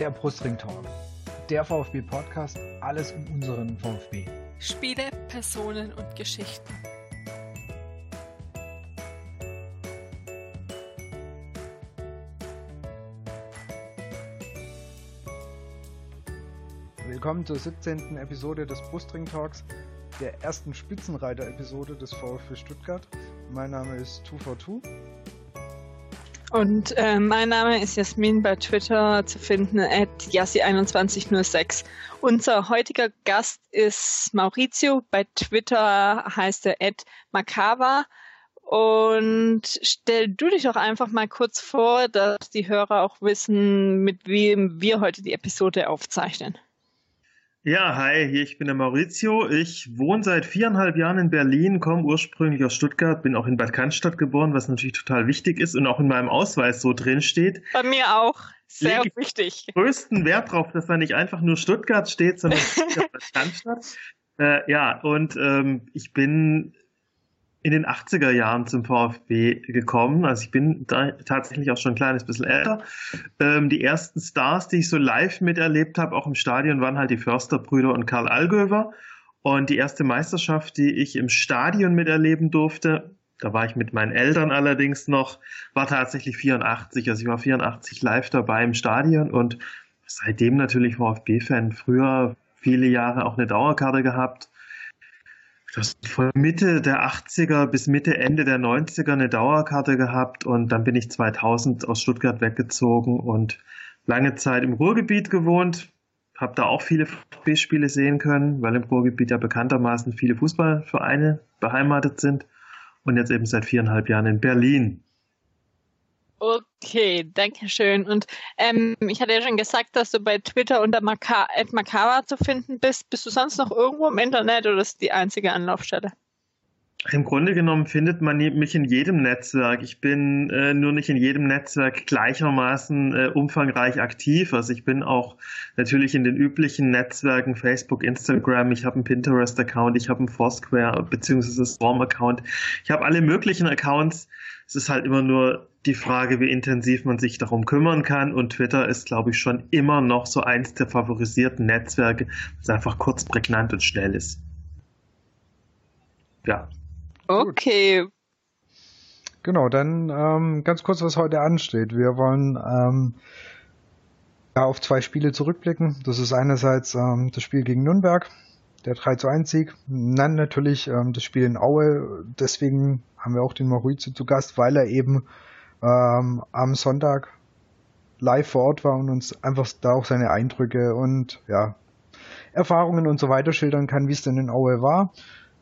der Brustring Talk, der VfB Podcast, alles um unseren VfB. Spiele, Personen und Geschichten. Willkommen zur 17. Episode des Brustring Talks, der ersten Spitzenreiter-Episode des VfB Stuttgart. Mein Name ist 242 und äh, mein Name ist Jasmin bei Twitter zu finden at Yassi2106. Unser heutiger Gast ist Maurizio. Bei Twitter heißt er at Makava. Und stell du dich doch einfach mal kurz vor, dass die Hörer auch wissen, mit wem wir heute die Episode aufzeichnen. Ja, hi, hier, ich bin der Maurizio. Ich wohne seit viereinhalb Jahren in Berlin, komme ursprünglich aus Stuttgart, bin auch in Bad Cannstatt geboren, was natürlich total wichtig ist und auch in meinem Ausweis so drin steht. Bei mir auch. Sehr Lege wichtig. Größten Wert darauf, dass da nicht einfach nur Stuttgart steht, sondern Bad Cannstatt. Äh, ja, und ähm, ich bin in den 80er Jahren zum VfB gekommen. Also ich bin da tatsächlich auch schon ein kleines bisschen älter. Ähm, die ersten Stars, die ich so live miterlebt habe, auch im Stadion, waren halt die Försterbrüder und Karl Allgöwer. Und die erste Meisterschaft, die ich im Stadion miterleben durfte, da war ich mit meinen Eltern allerdings noch, war tatsächlich 84. Also ich war 84 live dabei im Stadion und seitdem natürlich VfB-Fan. Früher viele Jahre auch eine Dauerkarte gehabt das von Mitte der 80er bis Mitte, Ende der 90er eine Dauerkarte gehabt und dann bin ich 2000 aus Stuttgart weggezogen und lange Zeit im Ruhrgebiet gewohnt. Habe da auch viele VfB-Spiele sehen können, weil im Ruhrgebiet ja bekanntermaßen viele Fußballvereine beheimatet sind und jetzt eben seit viereinhalb Jahren in Berlin. Okay, danke schön. Und ähm, ich hatte ja schon gesagt, dass du bei Twitter unter Macava zu finden bist. Bist du sonst noch irgendwo im Internet oder ist die einzige Anlaufstelle? Im Grunde genommen findet man mich in jedem Netzwerk. Ich bin äh, nur nicht in jedem Netzwerk gleichermaßen äh, umfangreich aktiv. Also ich bin auch natürlich in den üblichen Netzwerken Facebook, Instagram. Ich habe einen Pinterest-Account, ich habe einen Foursquare bzw. Swarm-Account. Ich habe alle möglichen Accounts. Es ist halt immer nur die Frage, wie intensiv man sich darum kümmern kann. Und Twitter ist, glaube ich, schon immer noch so eins der favorisierten Netzwerke, das einfach kurz, prägnant und schnell ist. Ja. Okay. Genau, dann ähm, ganz kurz, was heute ansteht. Wir wollen ähm, ja, auf zwei Spiele zurückblicken. Das ist einerseits ähm, das Spiel gegen Nürnberg, der 3 zu 1 Sieg. Dann natürlich ähm, das Spiel in Aue. Deswegen haben wir auch den Maurizio zu Gast, weil er eben ähm, am Sonntag live vor Ort war und uns einfach da auch seine Eindrücke und ja, Erfahrungen und so weiter schildern kann, wie es denn in Aue war.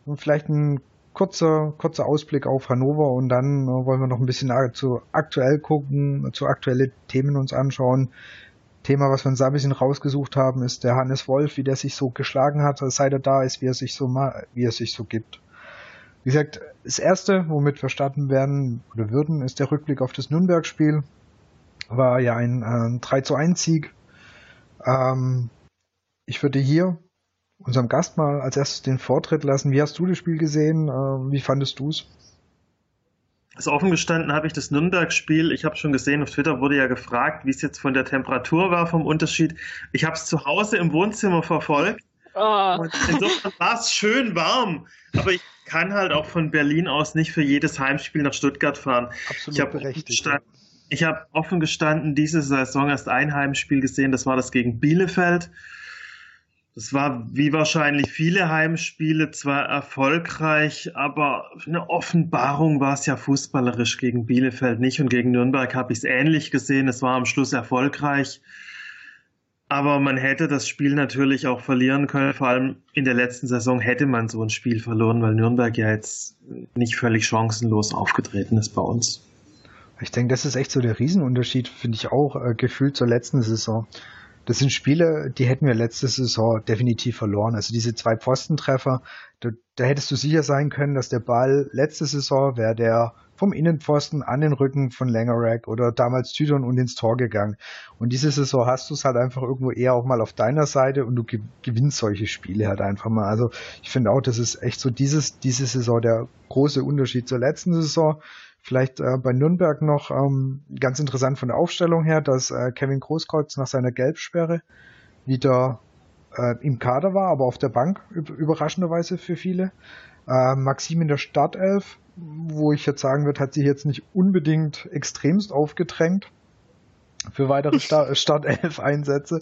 Und vielleicht ein kurzer, kurzer Ausblick auf Hannover und dann äh, wollen wir noch ein bisschen zu aktuell gucken, zu aktuelle Themen uns anschauen. Thema, was wir uns da ein bisschen rausgesucht haben, ist der Hannes Wolf, wie der sich so geschlagen hat, seit er da ist, wie er sich so wie er sich so gibt. Wie gesagt, das erste, womit wir starten werden oder würden, ist der Rückblick auf das Nürnberg-Spiel. War ja ein äh, 3 zu 1 Sieg. Ähm, ich würde hier unserem Gast mal als erstes den Vortritt lassen. Wie hast du das Spiel gesehen? Äh, wie fandest du es? Also offen gestanden habe ich das Nürnberg-Spiel, ich habe schon gesehen, auf Twitter wurde ja gefragt, wie es jetzt von der Temperatur war, vom Unterschied. Ich habe es zu Hause im Wohnzimmer verfolgt. Oh. insofern war es schön warm, aber ich kann halt auch von Berlin aus nicht für jedes Heimspiel nach Stuttgart fahren. Absolut ich berechtigt. Ich habe offen gestanden diese Saison erst ein Heimspiel gesehen, das war das gegen Bielefeld. Das war wie wahrscheinlich viele Heimspiele zwar erfolgreich, aber eine Offenbarung war es ja fußballerisch gegen Bielefeld nicht und gegen Nürnberg habe ich es ähnlich gesehen. Es war am Schluss erfolgreich. Aber man hätte das Spiel natürlich auch verlieren können. Vor allem in der letzten Saison hätte man so ein Spiel verloren, weil Nürnberg ja jetzt nicht völlig chancenlos aufgetreten ist bei uns. Ich denke, das ist echt so der Riesenunterschied, finde ich auch, äh, gefühlt zur letzten Saison. Das sind Spiele, die hätten wir letzte Saison definitiv verloren. Also diese zwei Pfostentreffer, da, da hättest du sicher sein können, dass der Ball letzte Saison wäre der vom Innenpfosten an den Rücken von Langerack oder damals Tüdon und ins Tor gegangen. Und diese Saison hast du es halt einfach irgendwo eher auch mal auf deiner Seite und du gewinnst solche Spiele halt einfach mal. Also ich finde auch, das ist echt so dieses, diese Saison der große Unterschied zur letzten Saison. Vielleicht äh, bei Nürnberg noch ähm, ganz interessant von der Aufstellung her, dass äh, Kevin Großkreuz nach seiner Gelbsperre wieder äh, im Kader war, aber auf der Bank, überraschenderweise für viele. Äh, Maxim in der Startelf, wo ich jetzt sagen würde, hat sich jetzt nicht unbedingt extremst aufgedrängt für weitere Star Startelf-Einsätze.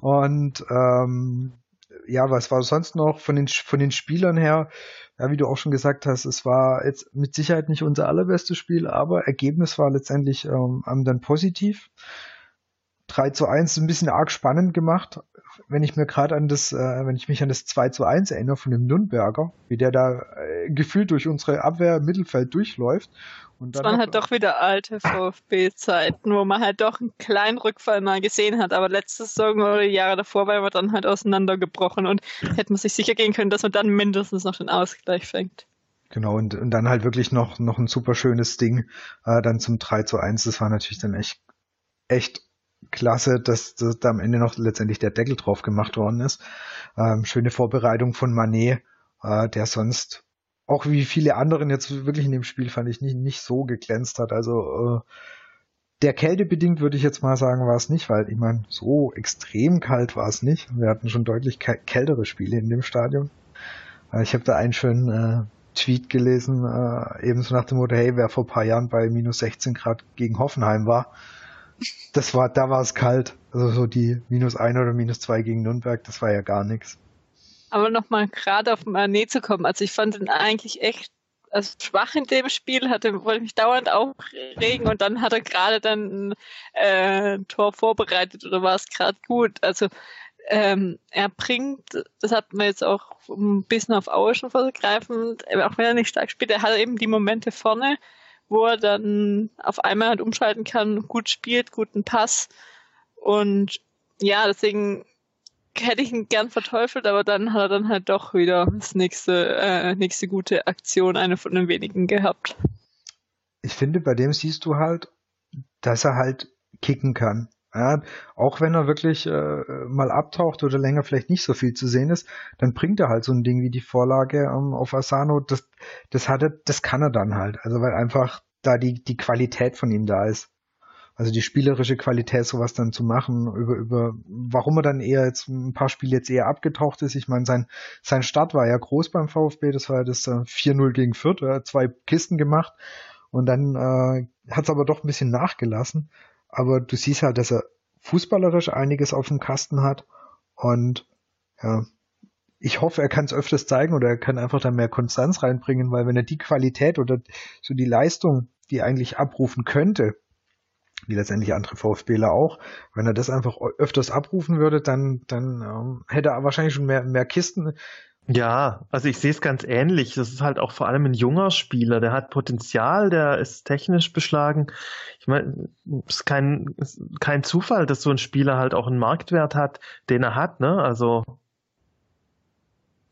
Und ähm, ja, was war sonst noch von den, von den Spielern her? Ja, wie du auch schon gesagt hast, es war jetzt mit Sicherheit nicht unser allerbestes Spiel, aber Ergebnis war letztendlich ähm, dann positiv. 3 zu 1 ein bisschen arg spannend gemacht. Wenn ich mir gerade an das, äh, wenn ich mich an das 2 zu 1 erinnere von dem Nürnberger, wie der da äh, gefühlt durch unsere Abwehr Mittelfeld durchläuft. Und dann das waren halt doch wieder alte VfB-Zeiten, wo man halt doch einen kleinen Rückfall mal gesehen hat. Aber letzte Saison oder die Jahre davor war man dann halt auseinandergebrochen und hätte man sich sicher gehen können, dass man dann mindestens noch den Ausgleich fängt. Genau, und, und dann halt wirklich noch, noch ein super schönes Ding, äh, dann zum 3 zu 1. Das war natürlich dann echt, echt klasse, dass, dass da am Ende noch letztendlich der Deckel drauf gemacht worden ist. Ähm, schöne Vorbereitung von Manet, äh, der sonst auch wie viele anderen jetzt wirklich in dem Spiel fand ich nicht, nicht so geglänzt hat. Also äh, der Kälte bedingt würde ich jetzt mal sagen, war es nicht, weil ich meine, so extrem kalt war es nicht. Wir hatten schon deutlich kältere Spiele in dem Stadion. Äh, ich habe da einen schönen äh, Tweet gelesen, äh, ebenso nach dem Motto, hey, wer vor ein paar Jahren bei minus 16 Grad gegen Hoffenheim war, das war, da war es kalt. Also so die minus ein oder minus zwei gegen Nürnberg, das war ja gar nichts. Aber nochmal gerade auf Mané zu kommen. Also ich fand ihn eigentlich echt also schwach in dem Spiel, hatte, wollte mich dauernd aufregen und dann hat er gerade dann ein äh, Tor vorbereitet oder war es gerade gut. Also ähm, er bringt, das hat man jetzt auch ein bisschen auf Aue schon vorgreifend, auch wenn er nicht stark spielt, er hat eben die Momente vorne, wo er dann auf einmal halt umschalten kann, gut spielt, guten Pass. Und ja, deswegen hätte ich ihn gern verteufelt, aber dann hat er dann halt doch wieder das nächste, äh, nächste gute Aktion, eine von den wenigen gehabt. Ich finde, bei dem siehst du halt, dass er halt kicken kann. Ja, auch wenn er wirklich äh, mal abtaucht oder länger vielleicht nicht so viel zu sehen ist, dann bringt er halt so ein Ding wie die Vorlage ähm, auf Asano. Das, das hat er, das kann er dann halt. Also weil einfach da die, die Qualität von ihm da ist. Also die spielerische Qualität, sowas dann zu machen, über, über, warum er dann eher jetzt ein paar Spiele jetzt eher abgetaucht ist. Ich meine, sein, sein Start war ja groß beim VfB, das war ja das äh, 4-0 gegen Fürth, er hat zwei Kisten gemacht und dann äh, hat es aber doch ein bisschen nachgelassen aber du siehst halt, dass er fußballerisch einiges auf dem Kasten hat und ja, ich hoffe, er kann es öfters zeigen oder er kann einfach da mehr Konstanz reinbringen, weil wenn er die Qualität oder so die Leistung, die er eigentlich abrufen könnte, wie letztendlich andere VfBler auch, wenn er das einfach öfters abrufen würde, dann, dann ähm, hätte er wahrscheinlich schon mehr, mehr Kisten. Ja, also ich sehe es ganz ähnlich. Das ist halt auch vor allem ein junger Spieler, der hat Potenzial, der ist technisch beschlagen. Ich meine, es ist kein, ist kein Zufall, dass so ein Spieler halt auch einen Marktwert hat, den er hat, ne? Also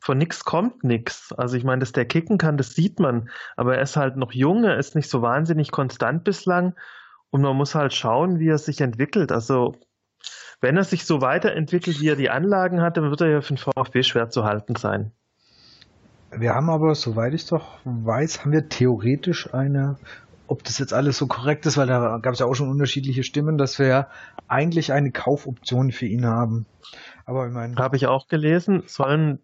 von nix kommt nix. Also ich meine, dass der kicken kann, das sieht man. Aber er ist halt noch jung, er ist nicht so wahnsinnig konstant bislang. Und man muss halt schauen, wie er sich entwickelt. Also wenn er sich so weiterentwickelt, wie er die Anlagen hat, dann wird er ja für den VfB schwer zu halten sein. Wir haben aber, soweit ich doch weiß, haben wir theoretisch eine, ob das jetzt alles so korrekt ist, weil da gab es ja auch schon unterschiedliche Stimmen, dass wir ja eigentlich eine Kaufoption für ihn haben. Aber ich meine. Habe ich auch gelesen, sollen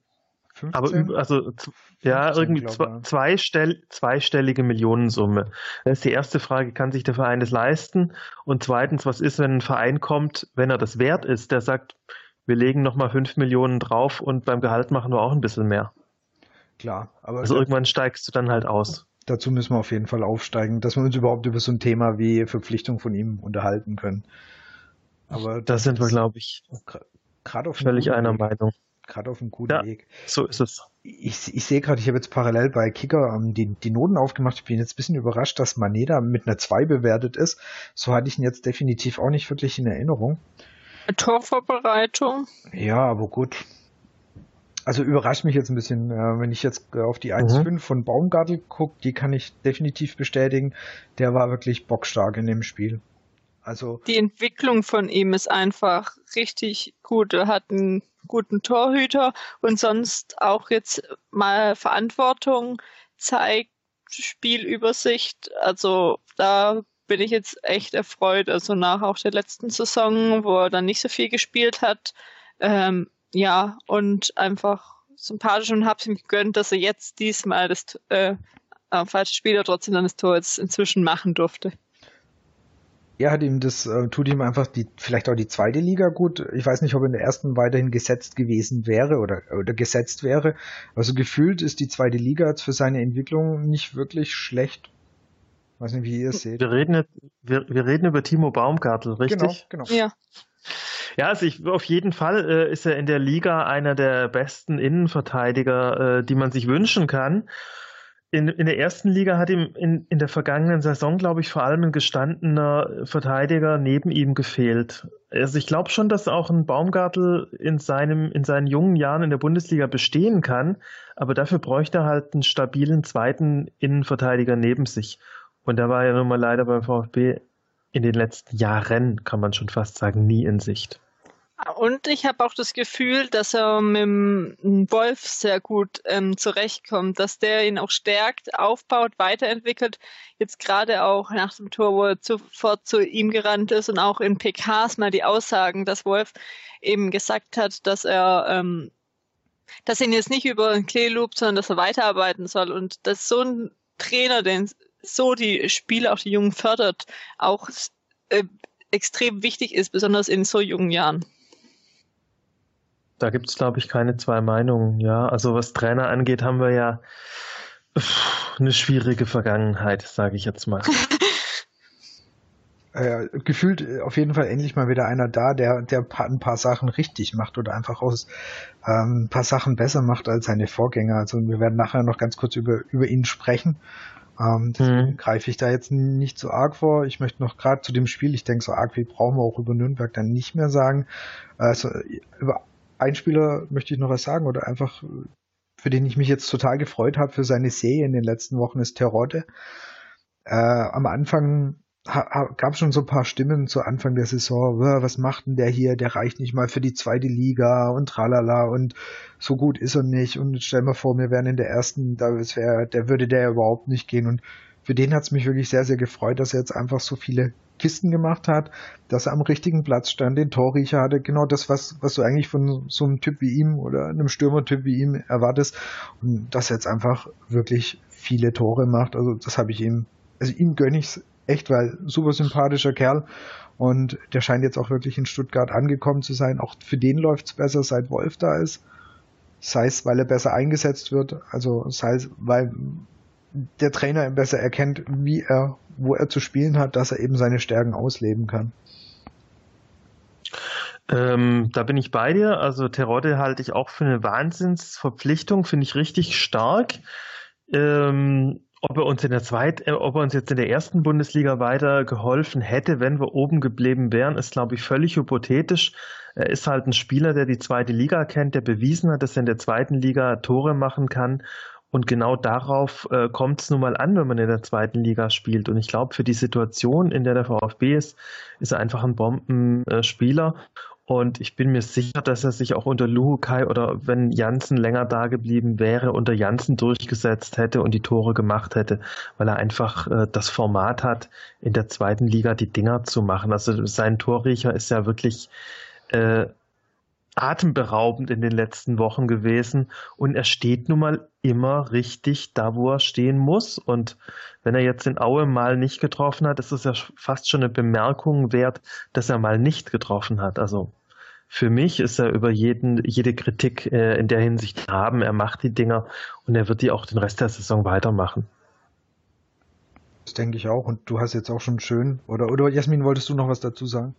15? Aber also ja, irgendwie zwei, zweistell, zweistellige Millionensumme. Das ist die erste Frage, kann sich der Verein das leisten? Und zweitens, was ist, wenn ein Verein kommt, wenn er das wert ist, der sagt, wir legen nochmal fünf Millionen drauf und beim Gehalt machen wir auch ein bisschen mehr. Klar, aber. Also irgendwann steigst du dann halt aus. Dazu müssen wir auf jeden Fall aufsteigen, dass wir uns überhaupt über so ein Thema wie Verpflichtung von ihm unterhalten können. Aber da sind wir, glaube ich, gerade auf völlig einer Meinung gerade auf einem guten ja, Weg. So ist es. Ich, ich sehe gerade, ich habe jetzt parallel bei Kicker ähm, die, die Noten aufgemacht. Ich bin jetzt ein bisschen überrascht, dass Maneda mit einer 2 bewertet ist. So hatte ich ihn jetzt definitiv auch nicht wirklich in Erinnerung. Torvorbereitung. Ja, aber gut. Also überrascht mich jetzt ein bisschen, äh, wenn ich jetzt auf die 1.5 mhm. von Baumgartel gucke, die kann ich definitiv bestätigen. Der war wirklich bockstark in dem Spiel. Also die Entwicklung von ihm ist einfach richtig gut. Er hat einen guten Torhüter und sonst auch jetzt mal Verantwortung zeigt Spielübersicht. Also da bin ich jetzt echt erfreut. Also nach auch der letzten Saison, wo er dann nicht so viel gespielt hat. Ähm, ja, und einfach sympathisch und hab's ihm gegönnt, dass er jetzt diesmal das äh, falsche Spieler trotzdem dann das Tor jetzt inzwischen machen durfte. Er hat ihm das, äh, tut ihm einfach die, vielleicht auch die zweite Liga gut. Ich weiß nicht, ob er in der ersten weiterhin gesetzt gewesen wäre oder, oder gesetzt wäre. Also gefühlt ist die zweite Liga jetzt für seine Entwicklung nicht wirklich schlecht. Ich weiß nicht, wie ihr es seht. Wir reden, wir, wir reden über Timo Baumgartel, richtig? Genau, genau. Ja. Ja, also ich, auf jeden Fall äh, ist er in der Liga einer der besten Innenverteidiger, äh, die man sich wünschen kann. In, in der ersten Liga hat ihm in, in der vergangenen Saison, glaube ich, vor allem ein gestandener Verteidiger neben ihm gefehlt. Also ich glaube schon, dass auch ein Baumgartel in seinem, in seinen jungen Jahren in der Bundesliga bestehen kann, aber dafür bräuchte er halt einen stabilen zweiten Innenverteidiger neben sich. Und da war er nun mal leider beim VfB in den letzten Jahren, kann man schon fast sagen, nie in Sicht. Und ich habe auch das Gefühl, dass er mit dem Wolf sehr gut ähm, zurechtkommt, dass der ihn auch stärkt, aufbaut, weiterentwickelt. Jetzt gerade auch nach dem Tor, wo er sofort zu ihm gerannt ist und auch in PKs mal die Aussagen, dass Wolf eben gesagt hat, dass er ähm, dass ihn jetzt nicht über den Klee lobt, sondern dass er weiterarbeiten soll. Und dass so ein Trainer, den so die Spieler, auch die Jungen fördert, auch äh, extrem wichtig ist, besonders in so jungen Jahren. Da gibt es, glaube ich, keine zwei Meinungen. Ja, also was Trainer angeht, haben wir ja eine schwierige Vergangenheit, sage ich jetzt mal. äh, gefühlt äh, auf jeden Fall endlich mal wieder einer da, der, der ein paar Sachen richtig macht oder einfach aus ähm, ein paar Sachen besser macht als seine Vorgänger. Also wir werden nachher noch ganz kurz über, über ihn sprechen. Ähm, deswegen mhm. greife ich da jetzt nicht so arg vor. Ich möchte noch gerade zu dem Spiel, ich denke, so arg wie brauchen wir auch über Nürnberg dann nicht mehr sagen. Also über einen Spieler möchte ich noch was sagen oder einfach, für den ich mich jetzt total gefreut habe für seine Serie in den letzten Wochen, ist Terodde. Äh, am Anfang gab schon so ein paar Stimmen zu Anfang der Saison, was macht denn der hier, der reicht nicht mal für die zweite Liga und tralala und so gut ist er nicht. Und stell mal vor, wir wären in der ersten, da wär, der würde der überhaupt nicht gehen. Und für den hat es mich wirklich sehr, sehr gefreut, dass er jetzt einfach so viele Kisten gemacht hat, dass er am richtigen Platz stand, den Torriecher hatte, genau das, was, was du eigentlich von so einem Typ wie ihm oder einem Stürmertyp wie ihm erwartest und dass er jetzt einfach wirklich viele Tore macht, also das habe ich ihm, also ihm gönne ich echt, weil super sympathischer Kerl. Und der scheint jetzt auch wirklich in Stuttgart angekommen zu sein. Auch für den läuft es besser, seit Wolf da ist. Sei es, weil er besser eingesetzt wird, also sei es, weil der Trainer ihn besser erkennt, wie er, wo er zu spielen hat, dass er eben seine Stärken ausleben kann. Ähm, da bin ich bei dir. Also Terodde halte ich auch für eine Wahnsinnsverpflichtung, finde ich richtig stark. Ähm, ob er uns in der zweiten, äh, ob er uns jetzt in der ersten Bundesliga weiter geholfen hätte, wenn wir oben geblieben wären, ist, glaube ich, völlig hypothetisch. Er ist halt ein Spieler, der die zweite Liga kennt, der bewiesen hat, dass er in der zweiten Liga Tore machen kann. Und genau darauf äh, kommt es nun mal an, wenn man in der zweiten Liga spielt. Und ich glaube, für die Situation, in der der VfB ist, ist er einfach ein Bombenspieler. Und ich bin mir sicher, dass er sich auch unter Luhukai oder wenn Janssen länger da geblieben wäre, unter Janssen durchgesetzt hätte und die Tore gemacht hätte, weil er einfach äh, das Format hat, in der zweiten Liga die Dinger zu machen. Also sein Torriecher ist ja wirklich äh, atemberaubend in den letzten Wochen gewesen und er steht nun mal immer richtig da, wo er stehen muss. Und wenn er jetzt in Aue mal nicht getroffen hat, ist es ja fast schon eine Bemerkung wert, dass er mal nicht getroffen hat. Also für mich ist er über jeden, jede Kritik äh, in der Hinsicht haben. Er macht die Dinger und er wird die auch den Rest der Saison weitermachen. Das denke ich auch. Und du hast jetzt auch schon schön, oder, oder Jasmin, wolltest du noch was dazu sagen?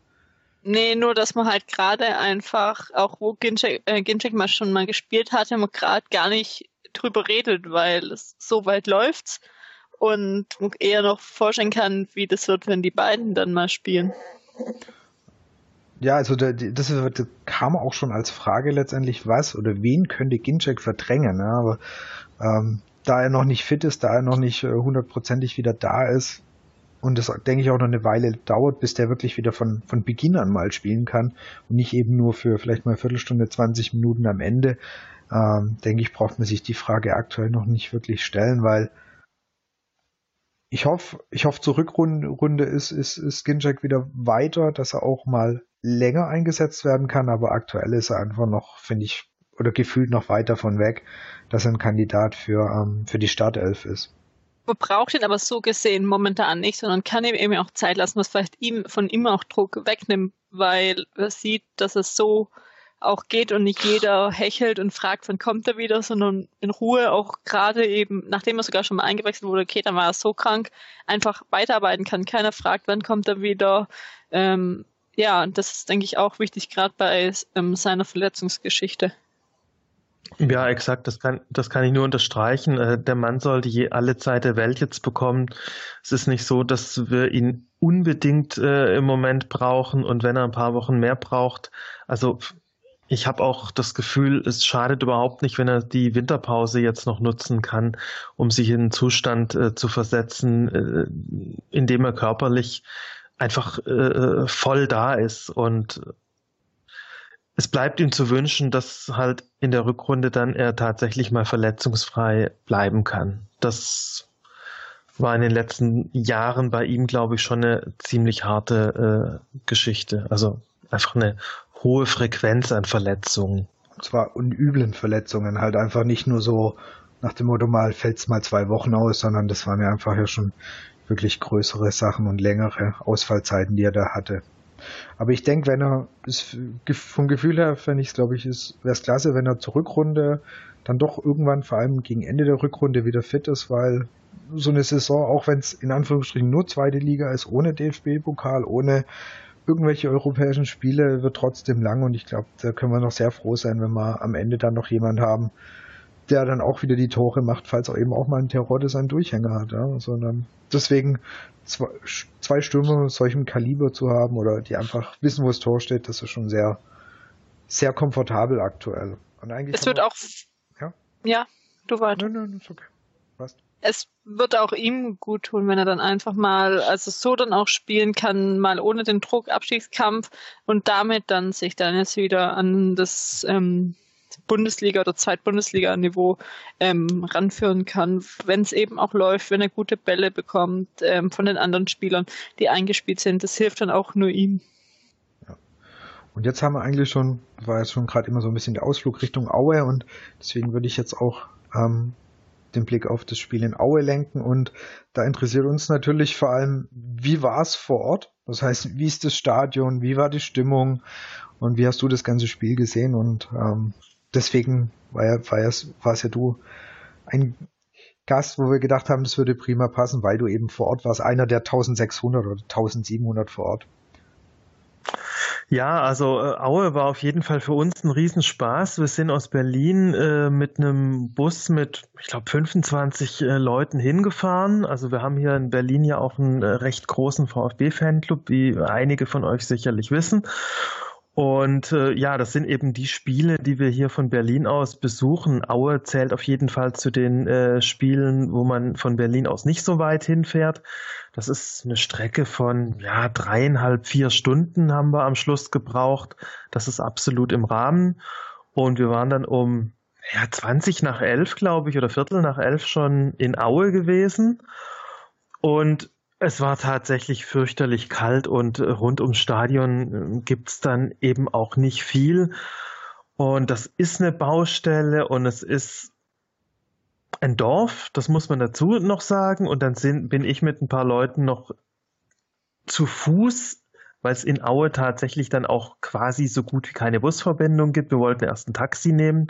Nee, nur, dass man halt gerade einfach, auch wo Ginczek, äh, mal schon mal gespielt hat, man gerade gar nicht drüber redet, weil es so weit läuft und man eher noch vorstellen kann, wie das wird, wenn die beiden dann mal spielen. Ja, also der, das, kam auch schon als Frage letztendlich, was oder wen könnte Ginczek verdrängen. Ja, aber ähm, da er noch nicht fit ist, da er noch nicht äh, hundertprozentig wieder da ist und das denke ich auch noch eine Weile dauert, bis der wirklich wieder von, von Beginn an mal spielen kann. Und nicht eben nur für vielleicht mal eine Viertelstunde, 20 Minuten am Ende, ähm, denke ich, braucht man sich die Frage aktuell noch nicht wirklich stellen, weil ich hoffe, ich hoffe, zur Rückrunde ist, ist, ist Skinjack wieder weiter, dass er auch mal länger eingesetzt werden kann, aber aktuell ist er einfach noch, finde ich, oder gefühlt noch weiter von weg, dass er ein Kandidat für, ähm, für die Startelf ist. Man braucht ihn aber so gesehen momentan nicht, sondern kann ihm eben auch Zeit lassen, was vielleicht ihm von ihm auch Druck wegnimmt, weil er sieht, dass es so auch geht und nicht jeder hechelt und fragt, wann kommt er wieder, sondern in Ruhe auch gerade eben, nachdem er sogar schon mal eingewechselt wurde, okay, dann war er so krank, einfach weiterarbeiten kann. Keiner fragt, wann kommt er wieder. Ähm, ja, und das ist, denke ich, auch wichtig, gerade bei ähm, seiner Verletzungsgeschichte. Ja, exakt, das kann, das kann ich nur unterstreichen. Äh, der Mann sollte je alle Zeit der Welt jetzt bekommen. Es ist nicht so, dass wir ihn unbedingt äh, im Moment brauchen und wenn er ein paar Wochen mehr braucht, also ich habe auch das Gefühl, es schadet überhaupt nicht, wenn er die Winterpause jetzt noch nutzen kann, um sich in einen Zustand äh, zu versetzen, äh, in dem er körperlich einfach äh, voll da ist. Und es bleibt ihm zu wünschen, dass halt in der Rückrunde dann er tatsächlich mal verletzungsfrei bleiben kann. Das war in den letzten Jahren bei ihm, glaube ich, schon eine ziemlich harte äh, Geschichte. Also einfach eine hohe Frequenz an Verletzungen. Und zwar unüblen Verletzungen, halt einfach nicht nur so nach dem Motto mal fällt's mal zwei Wochen aus, sondern das waren ja einfach ja schon wirklich größere Sachen und längere Ausfallzeiten, die er da hatte. Aber ich denke, wenn er ist, vom Gefühl her, fände ich es, glaube ich, wäre es klasse, wenn er zur Rückrunde dann doch irgendwann, vor allem gegen Ende der Rückrunde, wieder fit ist, weil so eine Saison, auch wenn es in Anführungsstrichen nur zweite Liga ist, ohne DFB-Pokal, ohne irgendwelche europäischen Spiele wird trotzdem lang. Und ich glaube, da können wir noch sehr froh sein, wenn wir am Ende dann noch jemanden haben, der dann auch wieder die Tore macht, falls auch eben auch mal ein Terodde seinen Durchhänger hat. Ja? Sondern deswegen zwei, zwei Stürmer mit solchem Kaliber zu haben oder die einfach wissen, wo das Tor steht, das ist schon sehr, sehr komfortabel aktuell. Und eigentlich es wird auch, ja, ja du weiter. Nein, nein, ist okay. Passt es wird auch ihm gut tun, wenn er dann einfach mal, also so dann auch spielen kann, mal ohne den Druck, Abstiegskampf und damit dann sich dann jetzt wieder an das ähm, Bundesliga- oder Zweitbundesliga-Niveau ähm, ranführen kann, wenn es eben auch läuft, wenn er gute Bälle bekommt ähm, von den anderen Spielern, die eingespielt sind. Das hilft dann auch nur ihm. Ja. Und jetzt haben wir eigentlich schon, war jetzt schon gerade immer so ein bisschen der Ausflug Richtung Aue und deswegen würde ich jetzt auch ähm, den Blick auf das Spiel in Aue lenken und da interessiert uns natürlich vor allem, wie war es vor Ort? Das heißt, wie ist das Stadion, wie war die Stimmung und wie hast du das ganze Spiel gesehen? Und ähm, deswegen war ja, war, ja, warst ja du ein Gast, wo wir gedacht haben, das würde prima passen, weil du eben vor Ort warst, einer der 1600 oder 1700 vor Ort. Ja, also äh, Aue war auf jeden Fall für uns ein Riesenspaß. Wir sind aus Berlin äh, mit einem Bus mit, ich glaube, 25 äh, Leuten hingefahren. Also wir haben hier in Berlin ja auch einen äh, recht großen VfB-Fanclub, wie einige von euch sicherlich wissen. Und äh, ja, das sind eben die Spiele, die wir hier von Berlin aus besuchen. Aue zählt auf jeden Fall zu den äh, Spielen, wo man von Berlin aus nicht so weit hinfährt. Das ist eine Strecke von ja dreieinhalb, vier Stunden haben wir am Schluss gebraucht. Das ist absolut im Rahmen. Und wir waren dann um ja, 20 nach elf, glaube ich, oder Viertel nach elf schon in Aue gewesen. Und es war tatsächlich fürchterlich kalt und äh, rund ums Stadion äh, gibt's dann eben auch nicht viel. Und das ist eine Baustelle und es ist ein Dorf, das muss man dazu noch sagen. Und dann sind, bin ich mit ein paar Leuten noch zu Fuß, weil es in Aue tatsächlich dann auch quasi so gut wie keine Busverbindung gibt. Wir wollten erst ein Taxi nehmen.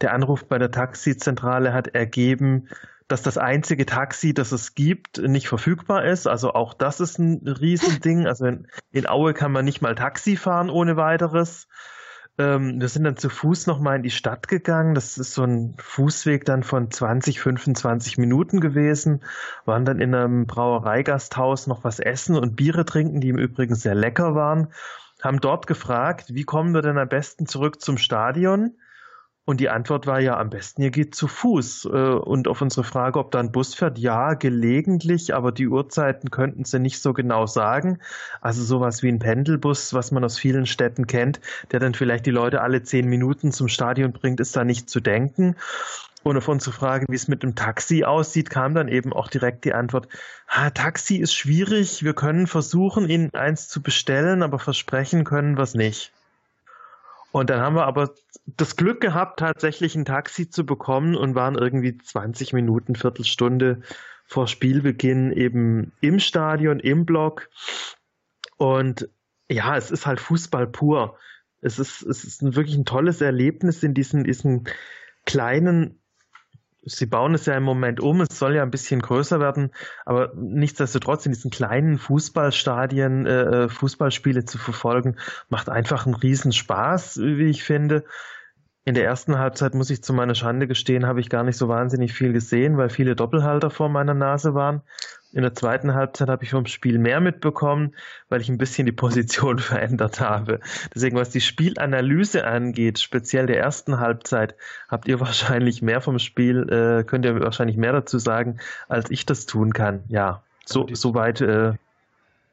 Der Anruf bei der Taxizentrale hat ergeben, dass das einzige Taxi, das es gibt, nicht verfügbar ist. Also auch das ist ein Riesending. Also in, in Aue kann man nicht mal Taxi fahren ohne weiteres. Ähm, wir sind dann zu Fuß nochmal in die Stadt gegangen. Das ist so ein Fußweg dann von 20, 25 Minuten gewesen. Waren dann in einem Brauereigasthaus noch was essen und Biere trinken, die im Übrigen sehr lecker waren. Haben dort gefragt, wie kommen wir denn am besten zurück zum Stadion? Und die Antwort war ja am besten, ihr geht zu Fuß. Äh, und auf unsere Frage, ob da ein Bus fährt, ja, gelegentlich, aber die Uhrzeiten könnten sie nicht so genau sagen. Also sowas wie ein Pendelbus, was man aus vielen Städten kennt, der dann vielleicht die Leute alle zehn Minuten zum Stadion bringt, ist da nicht zu denken. Und auf unsere Frage, wie es mit dem Taxi aussieht, kam dann eben auch direkt die Antwort, ah, Taxi ist schwierig, wir können versuchen, Ihnen eins zu bestellen, aber versprechen können wir es nicht. Und dann haben wir aber das Glück gehabt, tatsächlich ein Taxi zu bekommen und waren irgendwie 20 Minuten, Viertelstunde vor Spielbeginn eben im Stadion, im Block. Und ja, es ist halt Fußball pur. Es ist, es ist ein, wirklich ein tolles Erlebnis in diesen, diesen kleinen sie bauen es ja im Moment um, es soll ja ein bisschen größer werden, aber nichtsdestotrotz in diesen kleinen Fußballstadien äh, äh Fußballspiele zu verfolgen, macht einfach einen Riesenspaß, wie ich finde. In der ersten Halbzeit, muss ich zu meiner Schande gestehen, habe ich gar nicht so wahnsinnig viel gesehen, weil viele Doppelhalter vor meiner Nase waren. In der zweiten Halbzeit habe ich vom Spiel mehr mitbekommen, weil ich ein bisschen die Position verändert habe. Deswegen, was die Spielanalyse angeht, speziell der ersten Halbzeit, habt ihr wahrscheinlich mehr vom Spiel, äh, könnt ihr wahrscheinlich mehr dazu sagen, als ich das tun kann. Ja, so, soweit äh,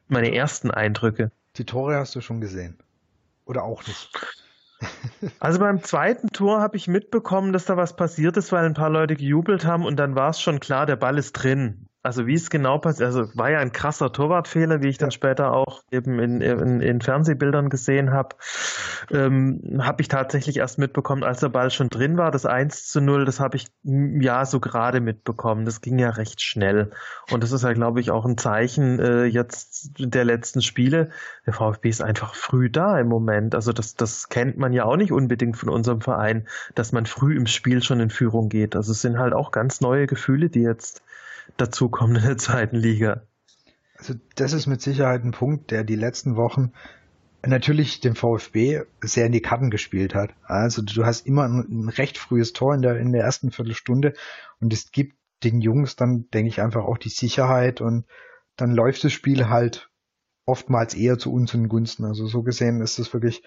meine ersten Eindrücke. Die Tore hast du schon gesehen. Oder auch nicht? Also beim zweiten Tor habe ich mitbekommen, dass da was passiert ist, weil ein paar Leute gejubelt haben und dann war es schon klar, der Ball ist drin. Also wie es genau passiert, also war ja ein krasser Torwartfehler, wie ich dann später auch eben in, in, in Fernsehbildern gesehen habe, ähm, habe ich tatsächlich erst mitbekommen, als der Ball schon drin war. Das 1 zu 0, das habe ich ja so gerade mitbekommen. Das ging ja recht schnell. Und das ist ja, glaube ich, auch ein Zeichen äh, jetzt der letzten Spiele. Der VfB ist einfach früh da im Moment. Also das, das kennt man ja auch nicht unbedingt von unserem Verein, dass man früh im Spiel schon in Führung geht. Also es sind halt auch ganz neue Gefühle, die jetzt dazukommen in der zweiten Liga. Also das ist mit Sicherheit ein Punkt, der die letzten Wochen natürlich dem VfB sehr in die Karten gespielt hat. Also du hast immer ein, recht frühes Tor in der, in der ersten Viertelstunde und es gibt den Jungs dann, denke ich, einfach auch die Sicherheit und dann läuft das Spiel halt oftmals eher zu unseren Gunsten. Also so gesehen ist das wirklich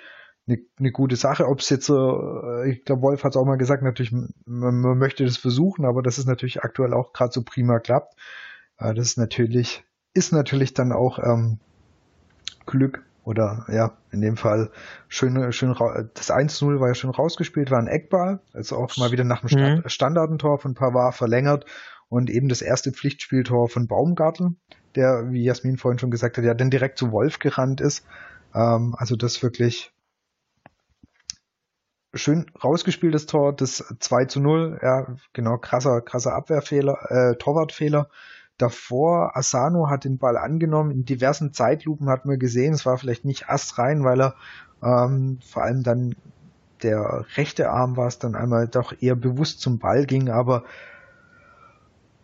eine, eine gute Sache. Ob es jetzt, äh, ich glaube, Wolf hat es auch mal gesagt, natürlich, man, man, möchte das versuchen, aber das ist natürlich aktuell auch gerade so prima klappt. Äh, das ist natürlich, ist natürlich dann auch ähm, Glück oder ja, in dem Fall schön, schön das 1-0 war ja schön rausgespielt, war ein Eckball, also auch mal wieder nach dem Stand, mhm. Standardentor von Pavard verlängert und eben das erste Pflichtspieltor von Baumgartel, der, wie Jasmin vorhin schon gesagt hat, ja dann direkt zu Wolf gerannt ist. Ähm, also das wirklich schön rausgespieltes Tor, das 2 zu 0, ja, genau, krasser, krasser Abwehrfehler, äh, Torwartfehler. Davor, Asano hat den Ball angenommen, in diversen Zeitlupen hat man gesehen, es war vielleicht nicht astrein, weil er ähm, vor allem dann der rechte Arm war es dann einmal doch eher bewusst zum Ball ging, aber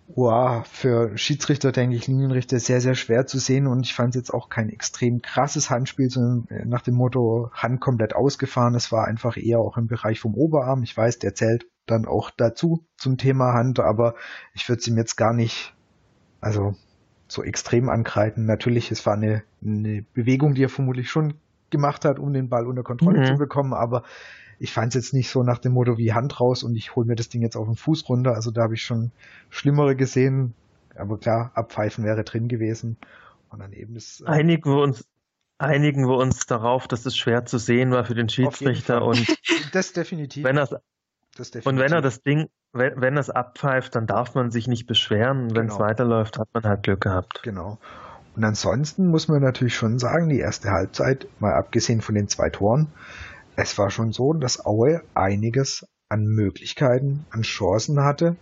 wow, für Schiedsrichter, denke ich, Linienrichter sehr, sehr schwer zu sehen und ich fand es jetzt auch kein extrem krasses Handspiel, sondern nach dem Motto Hand komplett ausgefahren. Es war einfach eher auch im Bereich vom Oberarm. Ich weiß, der zählt dann auch dazu zum Thema Hand, aber ich würde es ihm jetzt gar nicht, also so extrem ankreiden. Natürlich, es war eine, eine Bewegung, die er vermutlich schon gemacht hat, um den Ball unter Kontrolle mhm. zu bekommen, aber ich fand es jetzt nicht so nach dem Motto wie Hand raus und ich hole mir das Ding jetzt auf den Fuß runter. Also da habe ich schon Schlimmere gesehen. Aber klar, abpfeifen wäre drin gewesen. Und dann eben das. Äh, einigen wir uns, einigen wir uns darauf, dass es schwer zu sehen war für den Schiedsrichter und das definitiv. Wenn er das definitiv. und wenn er das Ding, wenn, wenn er es abpfeift, dann darf man sich nicht beschweren. Wenn es genau. weiterläuft, hat man halt Glück gehabt. Genau. Und ansonsten muss man natürlich schon sagen, die erste Halbzeit, mal abgesehen von den zwei Toren, es war schon so, dass Aue einiges an Möglichkeiten, an Chancen hatte.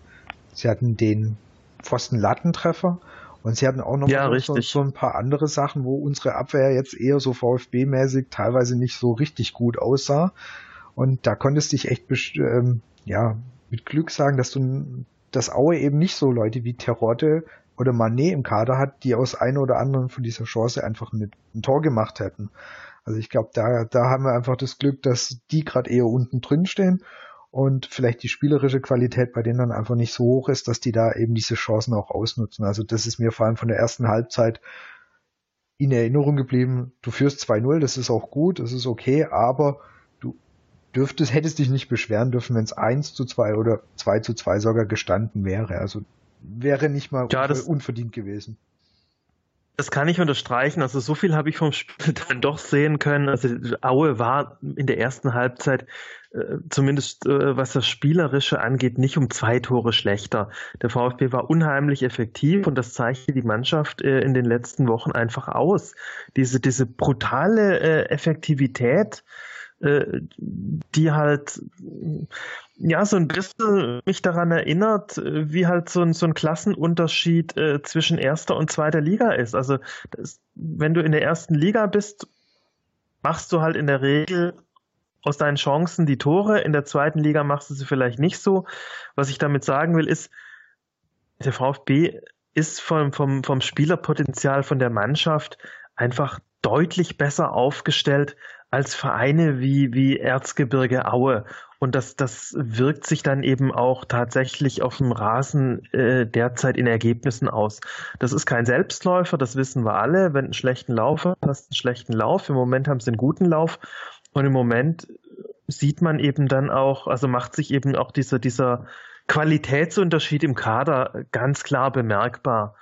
Sie hatten den Pfosten-Lattentreffer und sie hatten auch noch ja, so, so, ein paar andere Sachen, wo unsere Abwehr jetzt eher so VfB-mäßig teilweise nicht so richtig gut aussah. Und da konntest du dich echt ähm, ja, mit Glück sagen, dass du dass Aue eben nicht so Leute wie Terodde oder Manet im Kader hat, die aus einer oder anderen von dieser Chance einfach mit ein Tor gemacht hätten. Also ich glaube, da, da haben wir einfach das Glück, dass die gerade eher unten drin stehen und vielleicht die spielerische Qualität bei denen dann einfach nicht so hoch ist, dass die da eben diese Chancen auch ausnutzen. Also das ist mir vor allem von der ersten Halbzeit in Erinnerung geblieben. Du führst 2-0, das ist auch gut, das ist okay, aber du dürftest, hättest dich nicht beschweren dürfen, wenn es 1 zu 2 oder 2 zu 2 sogar gestanden wäre. Also wäre nicht mal ja, unverdient gewesen. Das kann ich unterstreichen. Also so viel habe ich vom Spiel dann doch sehen können. Also Aue war in der ersten Halbzeit äh, zumindest äh, was das Spielerische angeht, nicht um zwei Tore schlechter. Der VfB war unheimlich effektiv und das zeigte die Mannschaft äh, in den letzten Wochen einfach aus. Diese, diese brutale äh, Effektivität, äh, die halt ja so ein bisschen mich daran erinnert, äh, wie halt so ein, so ein Klassenunterschied äh, zwischen erster und zweiter Liga ist. Also das, wenn du in der ersten Liga bist, machst du halt in der Regel aus deinen Chancen die Tore. In der zweiten Liga machst du sie vielleicht nicht so. Was ich damit sagen will, ist, der VfB ist vom, vom, vom Spielerpotenzial von der Mannschaft einfach deutlich besser aufgestellt als Vereine wie, wie Erzgebirge Aue. Und das, das wirkt sich dann eben auch tatsächlich auf dem Rasen äh, derzeit in Ergebnissen aus. Das ist kein Selbstläufer, das wissen wir alle. Wenn einen schlechten Lauf hast, hast einen schlechten Lauf. Im Moment haben sie einen guten Lauf. Und im Moment sieht man eben dann auch, also macht sich eben auch dieser, dieser Qualitätsunterschied im Kader ganz klar bemerkbar.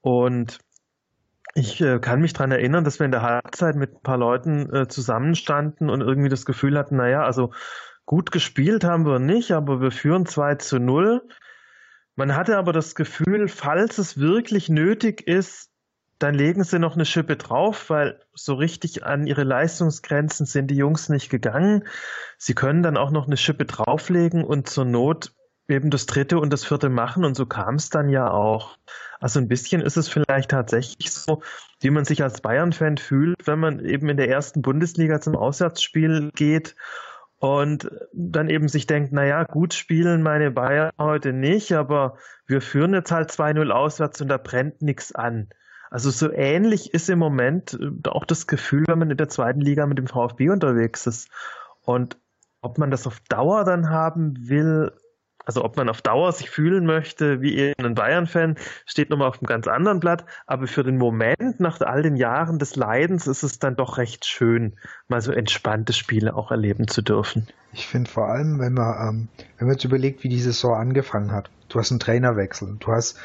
Und ich äh, kann mich dran erinnern, dass wir in der Halbzeit mit ein paar Leuten äh, zusammenstanden und irgendwie das Gefühl hatten, naja, also gut gespielt haben wir nicht, aber wir führen 2 zu 0. Man hatte aber das Gefühl, falls es wirklich nötig ist, dann legen sie noch eine Schippe drauf, weil so richtig an ihre Leistungsgrenzen sind die Jungs nicht gegangen. Sie können dann auch noch eine Schippe drauflegen und zur Not eben das dritte und das vierte machen und so kam es dann ja auch. Also ein bisschen ist es vielleicht tatsächlich so, wie man sich als Bayern-Fan fühlt, wenn man eben in der ersten Bundesliga zum Auswärtsspiel geht und dann eben sich denkt, naja, gut spielen meine Bayern heute nicht, aber wir führen jetzt halt 2-0 auswärts und da brennt nichts an. Also so ähnlich ist im Moment äh, auch das Gefühl, wenn man in der zweiten Liga mit dem VfB unterwegs ist. Und ob man das auf Dauer dann haben will, also ob man auf Dauer sich fühlen möchte wie ein Bayern-Fan, steht nochmal auf einem ganz anderen Blatt. Aber für den Moment, nach all den Jahren des Leidens, ist es dann doch recht schön, mal so entspannte Spiele auch erleben zu dürfen. Ich finde vor allem, wenn man, ähm, wenn man jetzt überlegt, wie die Saison angefangen hat. Du hast einen Trainerwechsel, du hast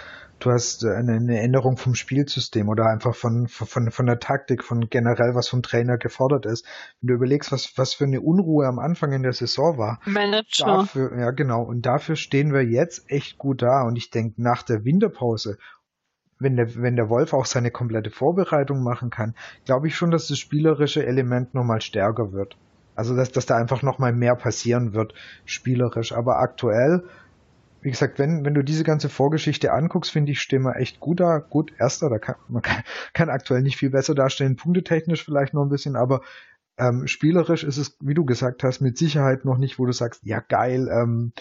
du hast äh, eine, eine Änderung vom Spielsystem oder einfach von, von, von der Taktik, von generell, was vom Trainer gefordert ist. Wenn du überlegst, was, was für eine Unruhe am Anfang in der Saison war. Manager. Dafür, ja, genau. Und dafür stehen wir jetzt echt gut da. Und ich denke, nach der Winterpause, wenn der, wenn der Wolf auch seine komplette Vorbereitung machen kann, glaube ich schon, dass das spielerische Element nochmal stärker wird. Also, dass, dass da einfach nochmal mehr passieren wird, spielerisch. Aber aktuell, wie gesagt, wenn, wenn du diese ganze Vorgeschichte anguckst, finde ich Stimme echt gut da. Gut, erster, da kann, man kann, kann aktuell nicht viel besser darstellen, punktetechnisch vielleicht noch ein bisschen, aber ähm, spielerisch ist es, wie du gesagt hast, mit Sicherheit noch nicht, wo du sagst, ja geil, ähm,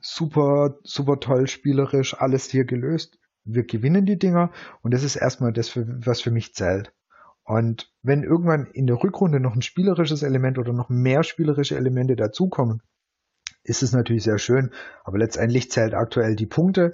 super, super toll spielerisch, alles hier gelöst. Wir gewinnen die Dinger und das ist erstmal das, für, was für mich zählt. Und wenn irgendwann in der Rückrunde noch ein spielerisches Element oder noch mehr spielerische Elemente dazukommen, ist es natürlich sehr schön. Aber letztendlich zählt aktuell die Punkte,